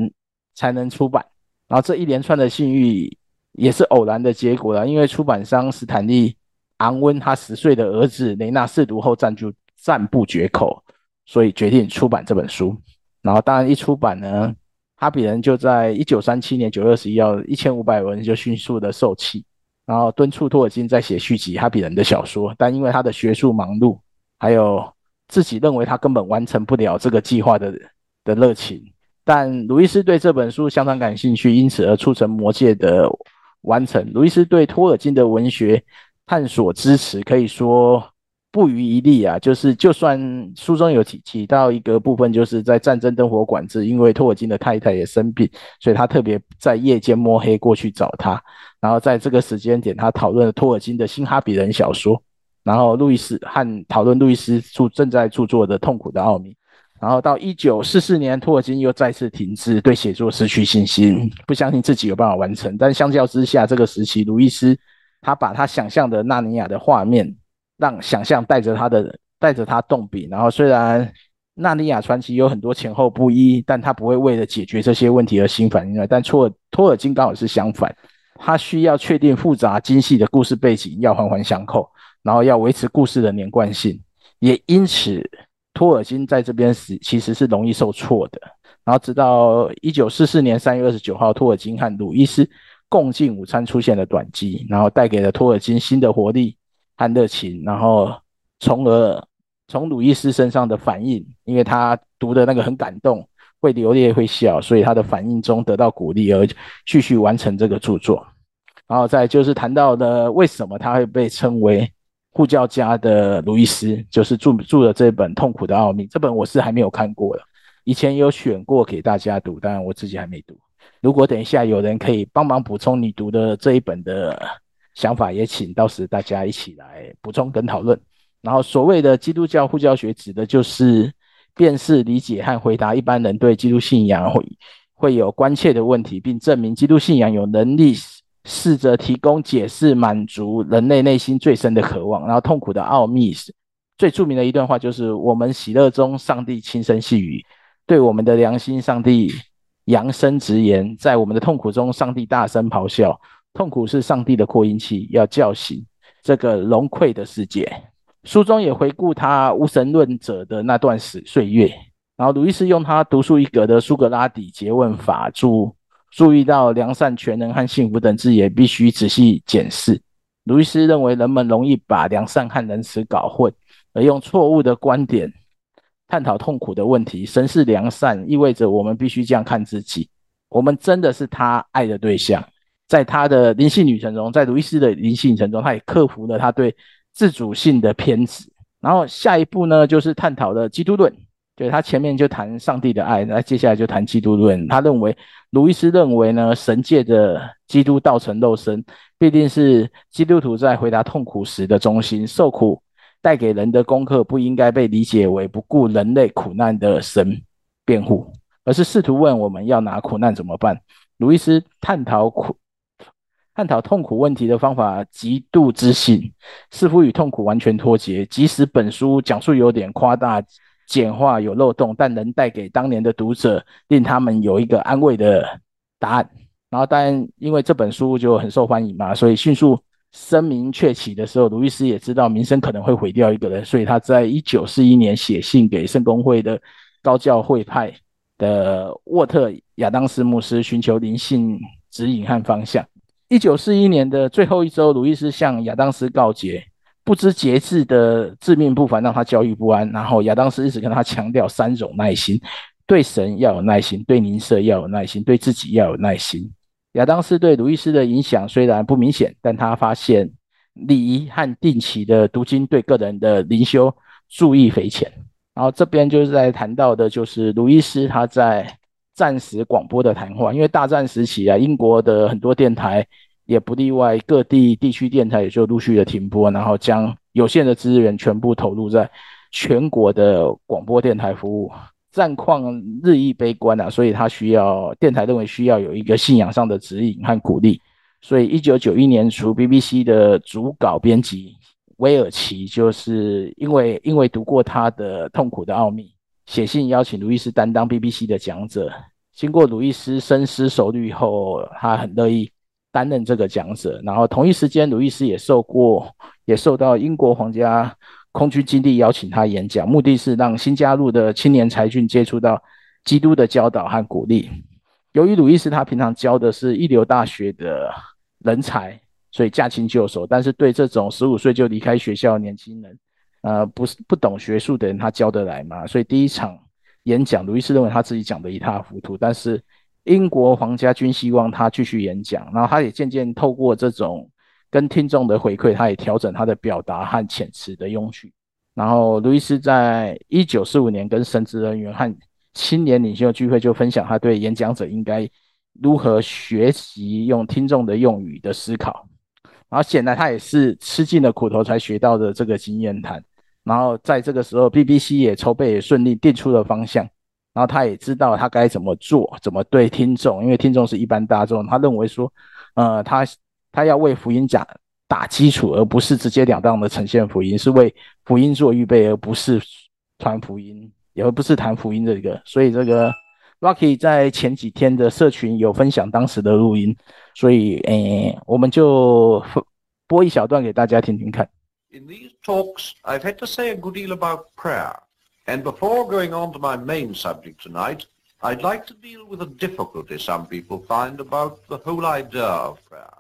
S1: 才能出版。然后这一连串的幸运也是偶然的结果了，因为出版商史坦利·昂温他十岁的儿子雷纳试读后赞就赞不绝口，所以决定出版这本书。然后当然一出版呢。哈比人就在一九三七年九月十一号，一千五百文就迅速的售罄，然后敦促托尔金在写续集《哈比人》的小说，但因为他的学术忙碌，还有自己认为他根本完成不了这个计划的的热情，但鲁伊斯对这本书相当感兴趣，因此而促成《魔戒》的完成。鲁伊斯对托尔金的文学探索支持可以说。不遗余力啊，就是就算书中有提提到一个部分，就是在战争灯火管制，因为托尔金的太太也生病，所以他特别在夜间摸黑过去找他，然后在这个时间点，他讨论了托尔金的新哈比人小说，然后路易斯和讨论路易斯著正在著作的痛苦的奥秘，然后到一九四四年，托尔金又再次停滞，对写作失去信心，不相信自己有办法完成。但相较之下，这个时期，路易斯他把他想象的纳尼亚的画面，让想象带着他的带着他动笔。然后虽然纳尼亚传奇有很多前后不一，但他不会为了解决这些问题而心烦意乱。但托尔托尔金刚好是相反，他需要确定复杂精细的故事背景要环环相扣，然后要维持故事的连贯性，也因此。托尔金在这边是其实是容易受挫的，然后直到一九四四年三月二十九号，托尔金和鲁伊斯共进午餐出现了短机，然后带给了托尔金新的活力和热情，然后从而从鲁伊斯身上的反应，因为他读的那个很感动，会流泪会笑，所以他的反应中得到鼓励而继续完成这个著作，然后再就是谈到的为什么他会被称为。护教家的鲁伊斯就是著著了这本《痛苦的奥秘》，这本我是还没有看过的，以前有选过给大家读，但我自己还没读。如果等一下有人可以帮忙补充你读的这一本的想法，也请到时大家一起来补充跟讨论。然后，所谓的基督教护教学，指的就是辨识、理解和回答一般人对基督信仰会会有关切的问题，并证明基督信仰有能力。试着提供解释，满足人类内心最深的渴望。然后痛苦的奥秘最著名的一段话，就是我们喜乐中，上帝轻声细语，对我们的良心，上帝扬声直言；在我们的痛苦中，上帝大声咆哮。痛苦是上帝的扩音器，要叫醒这个聋溃的世界。书中也回顾他无神论者的那段时岁月。然后鲁伊斯用他独树一格的苏格拉底诘问法注。注意到良善、全能和幸福等字眼，必须仔细检视。鲁伊斯认为人们容易把良善和仁慈搞混，而用错误的观点探讨痛苦的问题。神是良善，意味着我们必须这样看自己：我们真的是他爱的对象。在他的灵性旅程中，在鲁伊斯的灵性旅程中，他也克服了他对自主性的偏执。然后下一步呢，就是探讨了基督论。对，他前面就谈上帝的爱，那接下来就谈基督论。他认为，鲁伊斯认为呢，神借着基督道成肉身，必定是基督徒在回答痛苦时的中心。受苦带给人的功课，不应该被理解为不顾人类苦难的神辩护，而是试图问我们要拿苦难怎么办。鲁伊斯探讨苦、探讨痛苦问题的方法极度自信，似乎与痛苦完全脱节。即使本书讲述有点夸大。简化有漏洞，但能带给当年的读者，令他们有一个安慰的答案。然后，当然，因为这本书就很受欢迎嘛，所以迅速声名鹊起的时候，鲁伊斯也知道名声可能会毁掉一个人，所以他在一九四一年写信给圣公会的高教会派的沃特亚当斯牧师，寻求灵性指引和方向。一九四一年的最后一周，鲁伊斯向亚当斯告诫。不知节制的自命不凡让他焦虑不安，然后亚当斯一直跟他强调三种耐心：对神要有耐心，对邻舍要有耐心，对自己要有耐心。亚当斯对鲁伊斯的影响虽然不明显，但他发现礼仪和定期的读经对个人的灵修助益匪浅。然后这边就是在谈到的就是鲁伊斯他在战时广播的谈话，因为大战时期啊，英国的很多电台。也不例外，各地地区电台也就陆续的停播，然后将有限的资源全部投入在全国的广播电台服务。战况日益悲观啊，所以他需要电台认为需要有一个信仰上的指引和鼓励。所以，一九九一年初，BBC 的主稿编辑威尔奇就是因为因为读过他的《痛苦的奥秘》，写信邀请鲁伊斯担当 BBC 的讲者。经过鲁伊斯深思熟虑后，他很乐意。担任这个讲者，然后同一时间，鲁伊斯也受过，也受到英国皇家空军基地邀请他演讲，目的是让新加入的青年才俊接触到基督的教导和鼓励。由于鲁伊斯他平常教的是一流大学的人才，所以驾轻就熟。但是对这种十五岁就离开学校的年轻人，呃，不是不懂学术的人，他教得来吗？所以第一场演讲，鲁伊斯认为他自己讲得一塌糊涂，但是。英国皇家军希望他继续演讲，然后他也渐渐透过这种跟听众的回馈，他也调整他的表达和遣词的用句。然后，路易斯在一九四五年跟神职人员和青年领袖聚会，就分享他对演讲者应该如何学习用听众的用语的思考。然后，显然他也是吃尽了苦头才学到的这个经验谈。然后在这个时候，BBC 也筹备也顺利定出了方向，然后他也知道他该怎么做，怎么对听众，因为听众是一般大众，他认为说，呃，他他要为福音讲打基础，而不是直截了当的呈现福音，是为福音做预备，而不是传福音，也不是谈福音这个。所以这个 Rocky 在前几天的社群有分享当时的录音，所以诶，我们就播一小段给大家听听看。
S6: In these talks, I've had to say a good deal about prayer. And before going on to my main subject tonight, I'd like to deal with a difficulty some people find about the whole idea of prayer.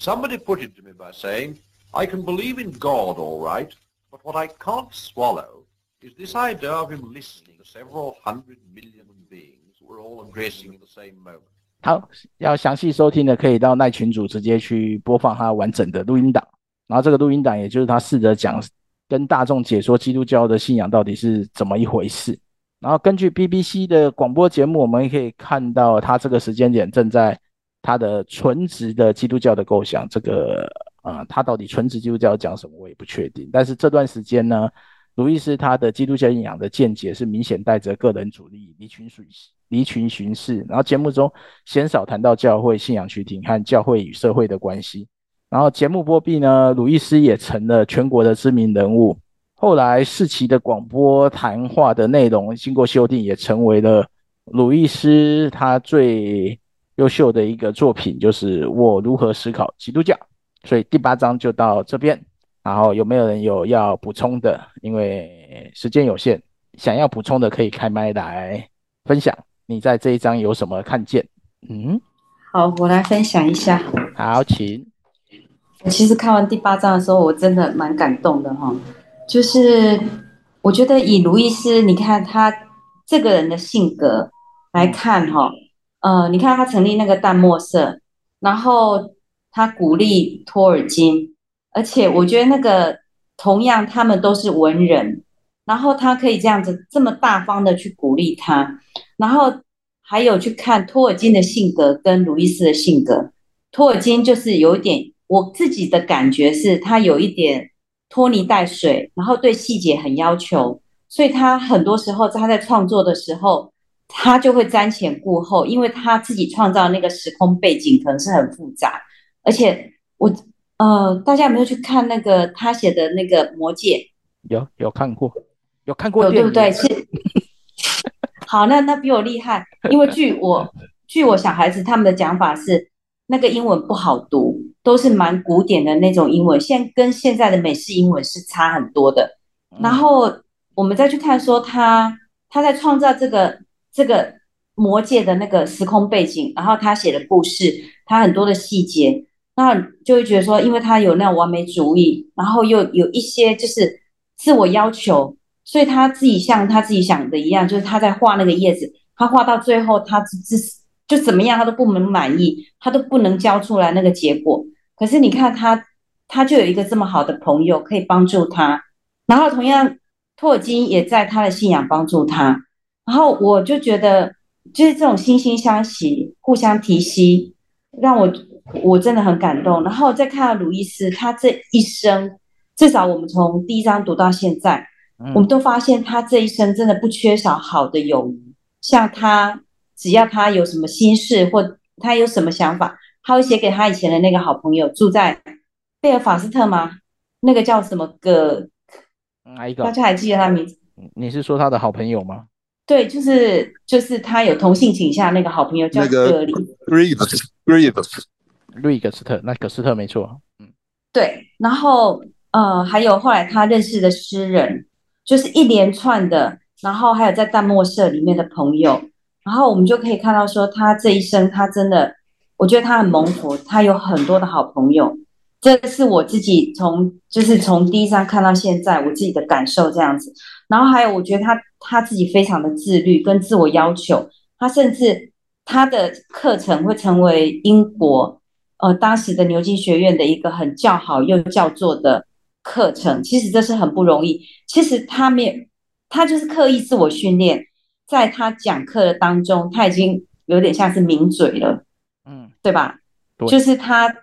S6: Somebody put it to me by saying, I can believe in God all right, but what I can't swallow is this idea of him listening to several hundred million beings who are all addressing in the same moment.
S1: 好，要详细收听的可以到赖群主直接去播放他完整的录音档，然后这个录音档也就是他试着讲跟大众解说基督教的信仰到底是怎么一回事。然后根据 BBC 的广播节目，我们也可以看到他这个时间点正在。他的纯直的基督教的构想，这个啊、他到底纯直基督教讲什么，我也不确定。但是这段时间呢，鲁易斯他的基督教信仰的见解是明显带着个人主义、离群属离群巡视。然后节目中鲜少谈到教会信仰群体和教会与社会的关系。然后节目播毕呢，鲁易斯也成了全国的知名人物。后来四期的广播谈话的内容经过修订，也成为了鲁易斯他最。优秀的一个作品就是我如何思考基督教，所以第八章就到这边。然后有没有人有要补充的？因为时间有限，想要补充的可以开麦来分享。你在这一章有什么看见？嗯，
S4: 好，我来分享一下。
S1: 好，请。
S4: 我其实看完第八章的时候，我真的蛮感动的哈。就是我觉得以路易斯，你看他这个人的性格来看哈。呃，你看他成立那个淡墨社，然后他鼓励托尔金，而且我觉得那个同样他们都是文人，然后他可以这样子这么大方的去鼓励他，然后还有去看托尔金的性格跟鲁易斯的性格，托尔金就是有一点我自己的感觉是他有一点拖泥带水，然后对细节很要求，所以他很多时候他在创作的时候。他就会瞻前顾后，因为他自己创造那个时空背景可能是很复杂，而且我呃，大家有没有去看那个他写的那个《魔戒》？
S1: 有有看过，有看过，
S4: 对不对？是。好，那那比我厉害，因为据我据我小孩子他们的讲法是，那个英文不好读，都是蛮古典的那种英文，现跟现在的美式英文是差很多的。然后我们再去看说他他在创造这个。这个魔界的那个时空背景，然后他写的故事，他很多的细节，那就会觉得说，因为他有那种完美主义，然后又有一些就是自我要求，所以他自己像他自己想的一样，就是他在画那个叶子，他画到最后，他只就怎么样，他都不能满意，他都不能交出来那个结果。可是你看他，他就有一个这么好的朋友可以帮助他，然后同样托尔金也在他的信仰帮助他。然后我就觉得，就是这种惺惺相惜、互相提携，让我我真的很感动。然后再看到鲁伊斯，他这一生，至少我们从第一章读到现在，我们都发现他这一生真的不缺少好的友谊。像他，只要他有什么心事或他有什么想法，他会写给他以前的那个好朋友，住在贝尔法斯特吗？那个叫什么个？
S1: 哪一个？
S4: 大家还记得他名字？
S1: 你是说他的好朋友吗？
S4: 对，就是就是他有同性倾向那个好朋友叫格里，
S5: 瑞格斯，瑞格斯，
S1: 瑞格斯特，那格斯特没错，嗯，
S4: 对，然后呃，还有后来他认识的诗人，就是一连串的，然后还有在淡墨社里面的朋友，然后我们就可以看到说，他这一生他真的，我觉得他很蒙福，他有很多的好朋友，这是我自己从就是从第一章看到现在我自己的感受这样子。然后还有，我觉得他他自己非常的自律跟自我要求，他甚至他的课程会成为英国呃当时的牛津学院的一个很叫好又叫座的课程。其实这是很不容易。其实他没有，他就是刻意自我训练，在他讲课的当中，他已经有点像是名嘴了，嗯，对吧？对，就是他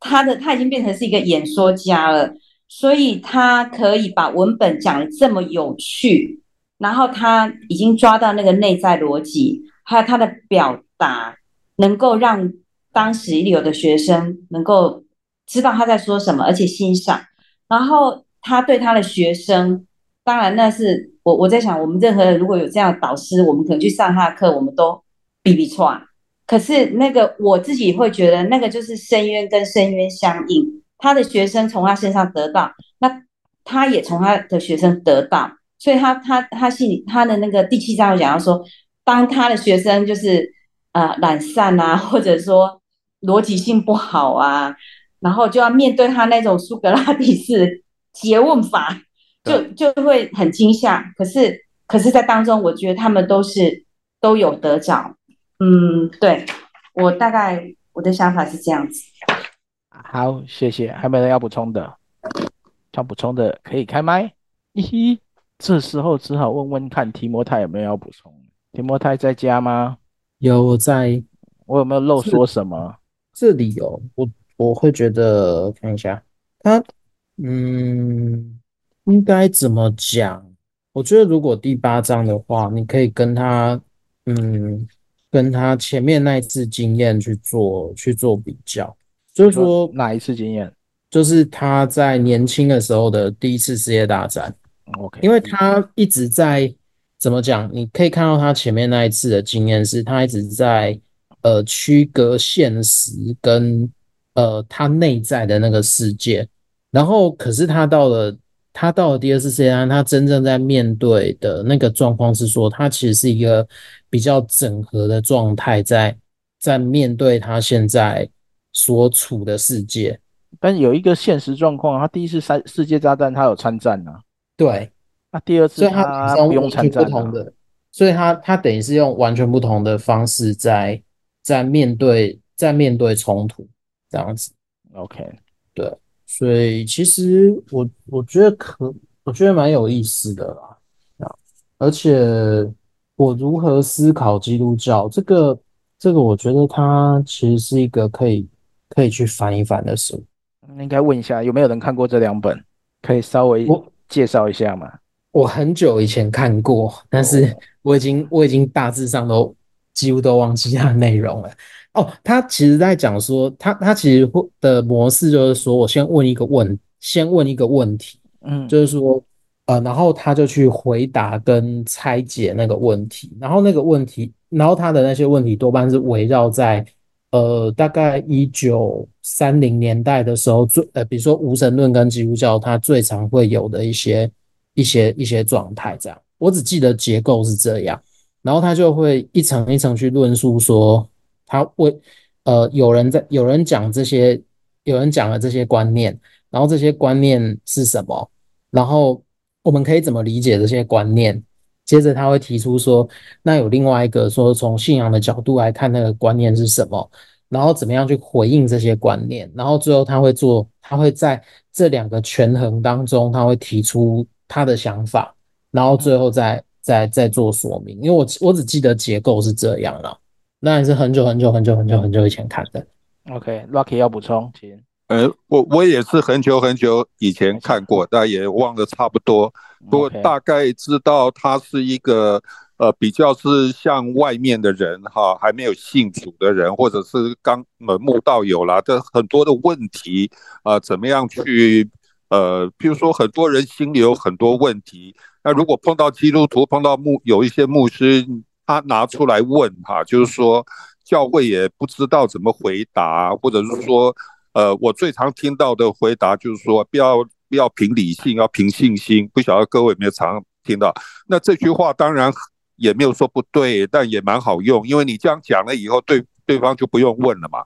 S4: 他的他已经变成是一个演说家了。所以他可以把文本讲的这么有趣，然后他已经抓到那个内在逻辑，还有他的表达，能够让当时有的学生能够知道他在说什么，而且欣赏。然后他对他的学生，当然那是我我在想，我们任何人如果有这样的导师，我们可能去上他的课，我们都比比错。可是那个我自己会觉得，那个就是深渊跟深渊相应，他的学生从他身上得到，那他也从他的学生得到，所以他他他心里他的那个第七章有讲到说，当他的学生就是呃懒散啊，或者说逻辑性不好啊，然后就要面对他那种苏格拉底式诘问法，就就会很惊吓。可是可是在当中，我觉得他们都是都有得着。嗯，对，我大概我的想法是这样子。
S1: 好，谢谢。还没人要补充的？想补充的可以开麦。嘿嘿，这时候只好问问看提摩太有没有要补充。提摩太在家吗？
S2: 有，我在。
S1: 我有没有漏说什么？
S2: 这里有，我我会觉得看一下他，嗯，应该怎么讲？我觉得如果第八章的话，你可以跟他，嗯。跟他前面那一次经验去做去做比较，就是说
S1: 哪一次经验？
S2: 就是他在年轻的时候的第一次世界大战。
S1: OK，
S2: 因为他一直在怎么讲？你可以看到他前面那一次的经验是，他一直在呃区隔现实跟呃他内在的那个世界，然后可是他到了。他到了第二次世界大战，他真正在面对的那个状况是说，他其实是一个比较整合的状态，在在面对他现在所处的世界。
S1: 但有一个现实状况，他第一次三世界大战他有参战啊，
S2: 对，
S1: 那第二次所以他不用不同
S2: 的，所以他他等于是用完全不同的方式在在面对在面对冲突这样子。
S1: OK，
S2: 对。所以其实我我觉得可，我觉得蛮有意思的啦。而且我如何思考基督教这个，这个我觉得它其实是一个可以可以去翻一翻的书。
S1: 应该问一下有没有人看过这两本，可以稍微介绍一下吗？
S2: 我，我很久以前看过，但是我已经我已经大致上都几乎都忘记它的内容了。哦，他其实在讲说，他他其实的模式就是说，我先问一个问，先问一个问题，嗯，就是说，呃，然后他就去回答跟拆解那个问题，然后那个问题，然后他的那些问题多半是围绕在，呃，大概一九三零年代的时候，最呃，比如说无神论跟基督教，它最常会有的一些一些一些状态，这样，我只记得结构是这样，然后他就会一层一层去论述说。他为呃，有人在有人讲这些，有人讲了这些观念，然后这些观念是什么？然后我们可以怎么理解这些观念？接着他会提出说，那有另外一个说，从信仰的角度来看，那个观念是什么？然后怎么样去回应这些观念？然后最后他会做，他会在这两个权衡当中，他会提出他的想法，然后最后再再再做说明。因为我我只记得结构是这样了。那也是很久很久很久很久很久以前看的。
S1: OK，Rocky 要补充，请。
S5: 呃，我我也是很久很久以前看过，但也忘了差不多。不过大概知道他是一个呃比较是像外面的人哈，还没有信主的人，或者是刚门慕道友啦，这很多的问题啊，呃，怎么样去呃，譬如说很多人心里有很多问题，那如果碰到基督徒，碰到牧有一些牧师。他拿出来问哈，就是说教会也不知道怎么回答，或者是说，呃，我最常听到的回答就是说，不要不要凭理性，要凭信心。不晓得各位有没有常听到？那这句话当然也没有说不对，但也蛮好用，因为你这样讲了以后，对对方就不用问了嘛，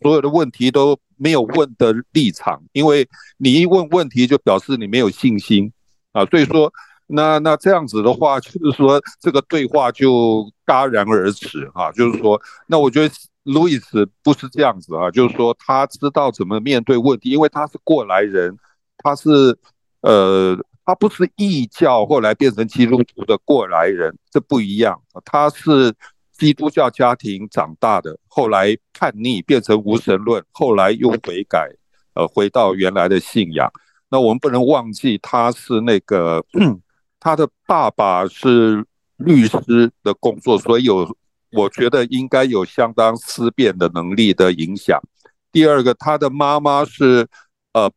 S5: 所有的问题都没有问的立场，因为你一问问题就表示你没有信心啊，所以说。那那这样子的话，就是说这个对话就戛然而止哈，就是说，那我觉得路易斯不是这样子啊，就是说他知道怎么面对问题，因为他是过来人，他是呃，他不是异教后来变成基督徒的过来人，这不一样，他是基督教家庭长大的，后来叛逆变成无神论，后来又悔改，呃，回到原来的信仰。那我们不能忘记他是那个 他的爸爸是律师的工作，所以有我觉得应该有相当思辨的能力的影响。第二个，他的妈妈是呃。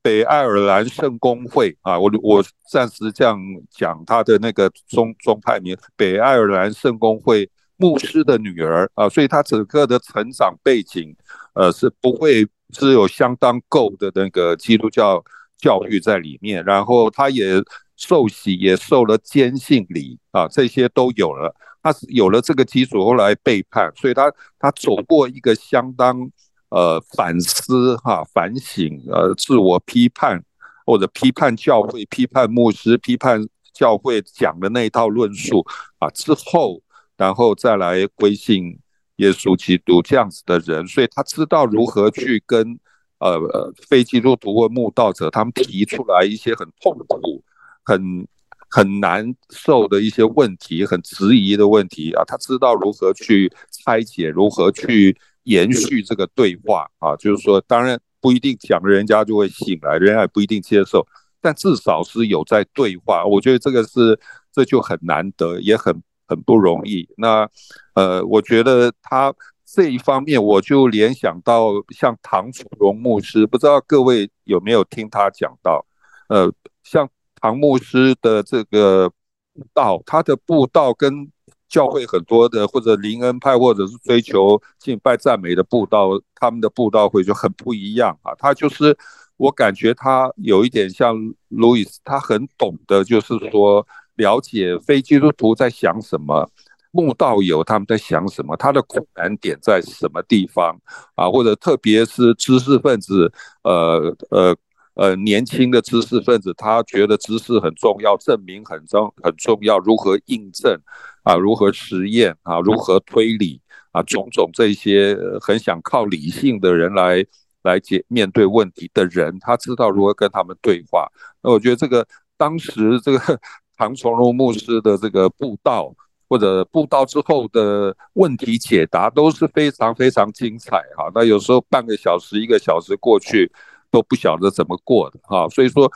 S5: 北爱尔兰圣公会啊，我我暂时这样讲，他的那个宗宗派名北爱尔兰圣公会牧师的女儿啊，所以他整个的成长背景，呃，是不会只有相当够的那个基督教教育在里面，然后他也受洗，也受了坚信礼啊，这些都有了，他是有了这个基础，后来背叛，所以他他走过一个相当。呃，反思哈，反省，呃，自我批判，或者批判教会、批判牧师、批判教会讲的那一套论述啊，之后，然后再来归信耶稣基督这样子的人，所以他知道如何去跟呃非基督徒或慕道者他们提出来一些很痛苦、很很难受的一些问题、很质疑的问题啊，他知道如何去拆解，如何去。延续这个对话啊，就是说，当然不一定讲人家就会醒来，人家也不一定接受，但至少是有在对话。我觉得这个是这就很难得，也很很不容易。那呃，我觉得他这一方面，我就联想到像唐崇荣牧师，不知道各位有没有听他讲到？呃，像唐牧师的这个布道，他的布道跟。教会很多的，或者灵恩派，或者是追求敬拜赞美的布道，他们的布道会就很不一样啊。他就是我感觉他有一点像路易斯，他很懂得，就是说了解非基督徒在想什么，慕道友他们在想什么，他的困难点在什么地方啊，或者特别是知识分子，呃呃。呃，年轻的知识分子，他觉得知识很重要，证明很重很重要，如何印证啊？如何实验啊？如何推理啊？种种这些很想靠理性的人来来解面对问题的人，他知道如何跟他们对话。那我觉得这个当时这个唐崇荣牧师的这个布道，或者布道之后的问题解答都是非常非常精彩哈。那有时候半个小时、一个小时过去。都不晓得怎么过的哈，所以说，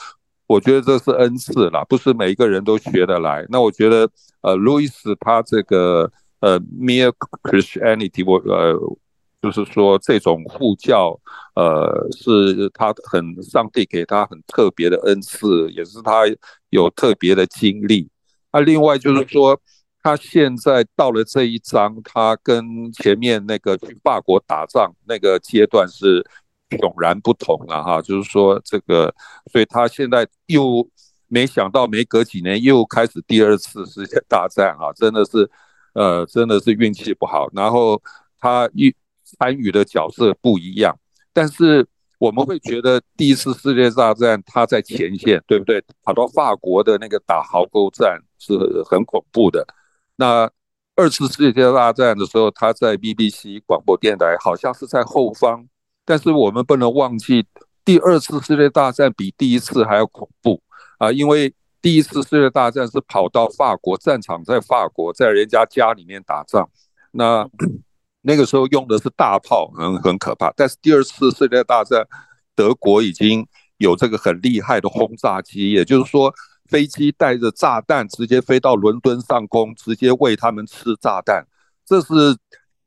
S5: 我觉得这是恩赐啦，不是每一个人都学得来。那我觉得，呃，路易斯他这个呃，Mere Christianity，我呃，就是说这种护教，呃，是他很上帝给他很特别的恩赐，也是他有特别的经历。那另外就是说，他现在到了这一章，他跟前面那个去法国打仗那个阶段是。迥然不同了哈，就是说这个，所以他现在又没想到，没隔几年又开始第二次世界大战哈，真的是，呃，真的是运气不好。然后他一参与的角色不一样，但是我们会觉得第一次世界大战他在前线，对不对？跑到法国的那个打壕沟战是很恐怖的。那二次世界大战的时候，他在 BBC 广播电台，好像是在后方。但是我们不能忘记，第二次世界大战比第一次还要恐怖啊！因为第一次世界大战是跑到法国，战场在法国，在人家家里面打仗，那 那个时候用的是大炮，很很可怕。但是第二次世界大战，德国已经有这个很厉害的轰炸机，也就是说，飞机带着炸弹直接飞到伦敦上空，直接喂他们吃炸弹，这是。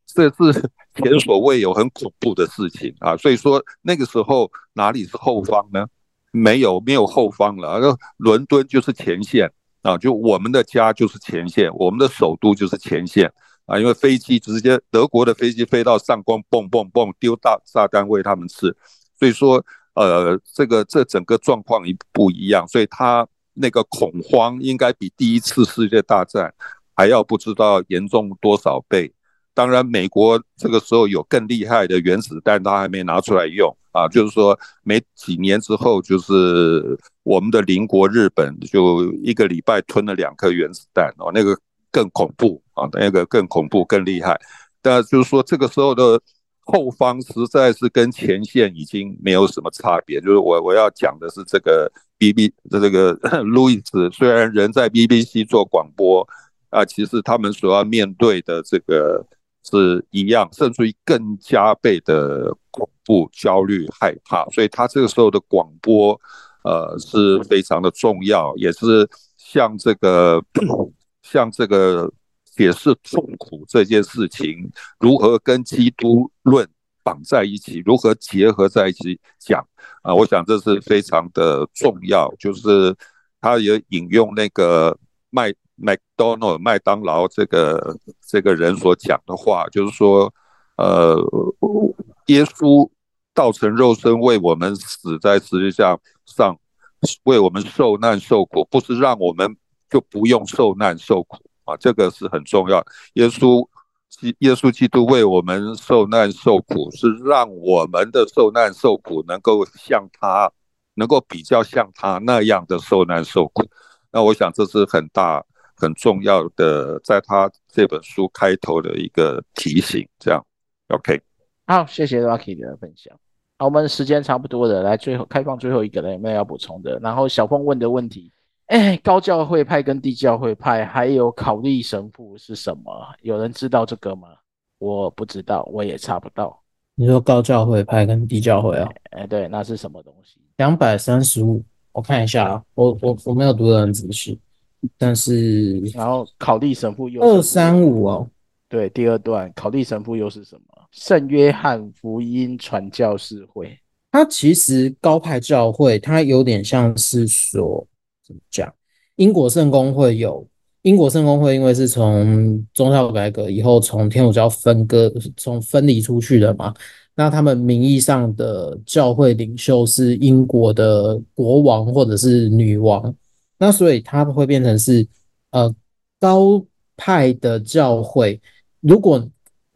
S5: 这是前所未有很恐怖的事情啊！所以说那个时候哪里是后方呢？没有没有后方了，伦敦就是前线啊！就我们的家就是前线，我们的首都就是前线啊！因为飞机直接德国的飞机飞到上空，蹦蹦蹦丢大炸弹喂他们吃，所以说呃，这个这整个状况一不一样，所以他那个恐慌应该比第一次世界大战还要不知道严重多少倍。当然，美国这个时候有更厉害的原子弹，他还没拿出来用啊。就是说，没几年之后，就是我们的邻国日本，就一个礼拜吞了两颗原子弹哦，那个更恐怖啊，那个更恐怖、更厉害。但就是说，这个时候的后方实在是跟前线已经没有什么差别。就是我我要讲的是这个 B B 这个 路易斯，虽然人在 B B C 做广播啊，其实他们所要面对的这个。是一样，甚至于更加倍的恐怖、焦虑、害怕，所以他这个时候的广播，呃是非常的重要，也是像这个 像这个解释痛苦这件事情如何跟基督论绑在一起，如何结合在一起讲啊，我想这是非常的重要。就是他也引用那个麦麦当劳麦当劳这个这个人所讲的话，就是说，呃，耶稣道成肉身为我们死在十字架上，为我们受难受苦，不是让我们就不用受难受苦啊，这个是很重要。耶稣。耶稣基督为我们受难受苦，是让我们的受难受苦能够像他，能够比较像他那样的受难受苦。那我想这是很大很重要的，在他这本书开头的一个提醒。这样，OK。
S1: 好，谢谢 Rocky 的分享。好，我们时间差不多了，来最后开放最后一个人有没有要补充的？然后小凤问的问题。哎，高教会派跟低教会派，还有考利神父是什么？有人知道这个吗？我不知道，我也查不到。
S2: 你说高教会派跟低教会啊？
S1: 哎，对，那是什么东西？
S2: 两百三十五，我看一下啊，我我我没有读得很仔细，但是
S1: 然后考利神父又
S2: 二三五哦，
S1: 对，第二段考利神父又是什么？圣约翰福音传教士会，
S2: 它其实高派教会，它有点像是说。怎么讲？英国圣公会有英国圣公会，因为是从宗教改革以后从天主教分割、从分离出去的嘛。那他们名义上的教会领袖是英国的国王或者是女王，那所以它会变成是呃高派的教会。如果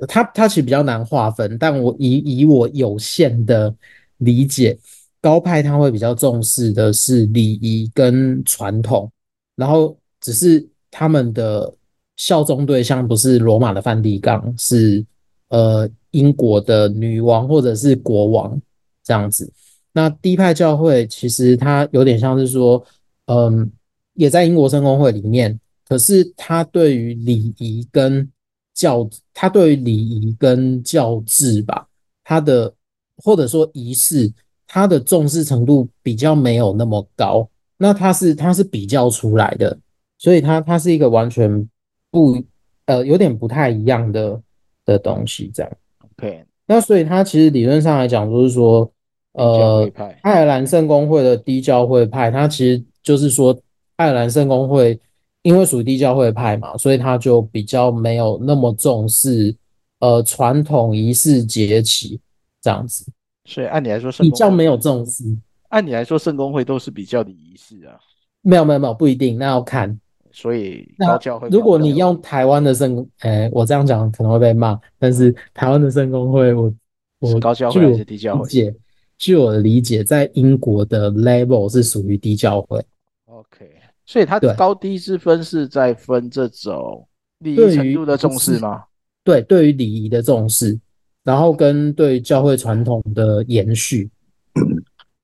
S2: 它它其实比较难划分，但我以以我有限的理解。高派他会比较重视的是礼仪跟传统，然后只是他们的效忠对象不是罗马的梵蒂冈，是呃英国的女王或者是国王这样子。那低派教会其实它有点像是说，嗯，也在英国圣公会里面，可是他对于礼仪跟教，他对于礼仪跟教制吧，他的或者说仪式。他的重视程度比较没有那么高，那他是他是比较出来的，所以他他是一个完全不呃有点不太一样的的东西这样。
S1: OK，
S2: 那所以他其实理论上来讲就是说，呃，爱尔兰圣公会的低教会派，他其实就是说爱尔兰圣公会因为属于低教会派嘛，所以他就比较没有那么重视呃传统仪式节期这样子。
S1: 所以按理来说，
S2: 比较没有重视。
S1: 按理来说，圣公会都是比较的仪式啊。
S2: 没有没有没有，不一定，那要看。
S1: 所以高教会，
S2: 如果你用台湾的圣，哎，我这样讲可能会被骂。但是台湾的圣公会，我我
S1: 高教会还是低教会？
S2: 据我的理解，在英国的 level 是属于低教会。
S1: OK，所以它的高低之分是在分这种礼仪程度的重视吗？
S2: 对，对于礼仪的重视。然后跟对教会传统的延续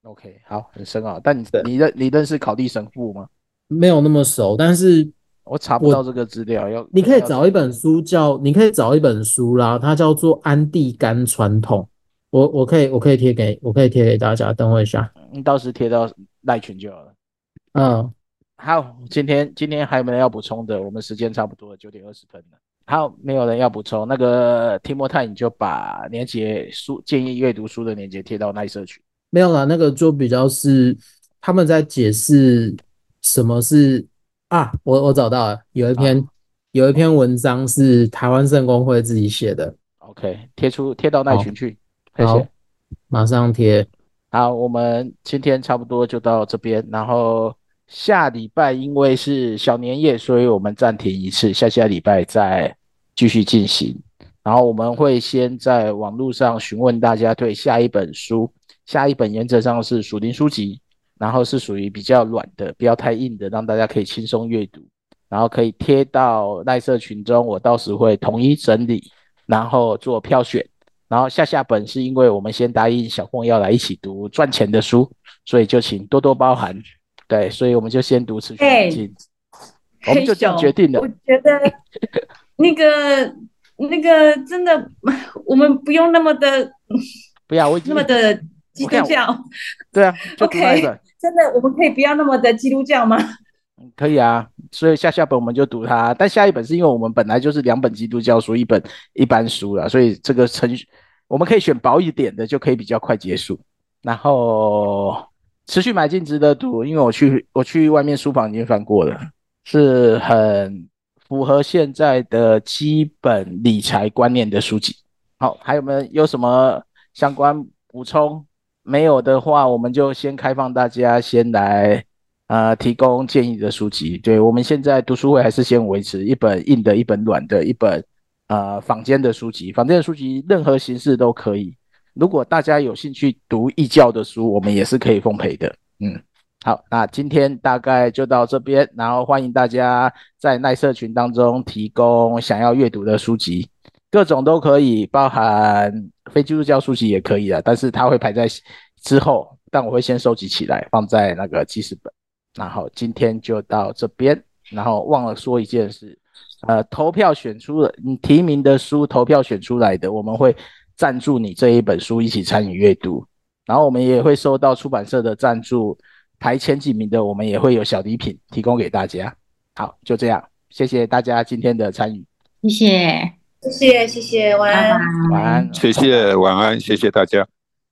S1: ，OK，好，很深奥。但你你认你认识考地神父吗？
S2: 没有那么熟，但是
S1: 我查不到这个资料。要
S2: 你可以找一本书叫，你可以找一本书啦，它叫做《安地甘传统》。我我可以我可以贴给我可以贴给大家，等我一下，
S1: 你到时贴到赖群就好了。
S2: 嗯，
S1: 好，今天今天还有没有要补充的？我们时间差不多了，九点二十分了。好，没有人要补充。那个提莫泰，你就把连结书建议阅读书的连结贴到那社群。
S2: 没有啦，那个就比较是他们在解释什么是啊，我我找到了，有一篇、啊、有一篇文章是台湾圣公会自己写的。
S1: OK，贴出贴到那群去，谢谢。
S2: 马上贴。
S1: 好，我们今天差不多就到这边，然后。下礼拜因为是小年夜，所以我们暂停一次，下下礼拜再继续进行。然后我们会先在网络上询问大家对下一本书，下一本原则上是属灵书籍，然后是属于比较软的，不要太硬的，让大家可以轻松阅读。然后可以贴到赖社群中，我到时会统一整理，然后做票选。然后下下本是因为我们先答应小凤要来一起读赚钱的书，所以就请多多包涵。对，所以我们就先读持续灵经，我们就这样决定了。
S4: 我觉得 那个那个真的，我们不用那么的，
S1: 不要我已经
S4: 那么的基督
S1: 教。对啊，就读那一本，
S4: 真的，我们可以不要那么的基督教吗？
S1: 可以啊，所以下下本我们就读它，但下一本是因为我们本来就是两本基督教书，一本一般书了，所以这个程序我们可以选薄一点的，就可以比较快结束。然后持续买进值得读，因为我去我去外面书房已经翻过了，是很符合现在的基本理财观念的书籍。好，还有没有有什么相关补充？没有的话，我们就先开放大家先来。呃，提供建议的书籍，对，我们现在读书会还是先维持一本硬的，一本软的，一本呃坊间的书籍，坊间的书籍任何形式都可以。如果大家有兴趣读异教的书，我们也是可以奉陪的。嗯，好，那今天大概就到这边，然后欢迎大家在奈社群当中提供想要阅读的书籍，各种都可以，包含非基督教书籍也可以的，但是它会排在之后，但我会先收集起来，放在那个记事本。然后今天就到这边，然后忘了说一件事，呃，投票选出了你提名的书，投票选出来的，我们会赞助你这一本书一起参与阅读，然后我们也会收到出版社的赞助，排前几名的，我们也会有小礼品提供给大家。好，就这样，谢谢大家今天的参与，
S4: 谢谢，谢谢，谢谢，晚安，
S1: 晚安，
S5: 谢谢，晚安，谢谢大家。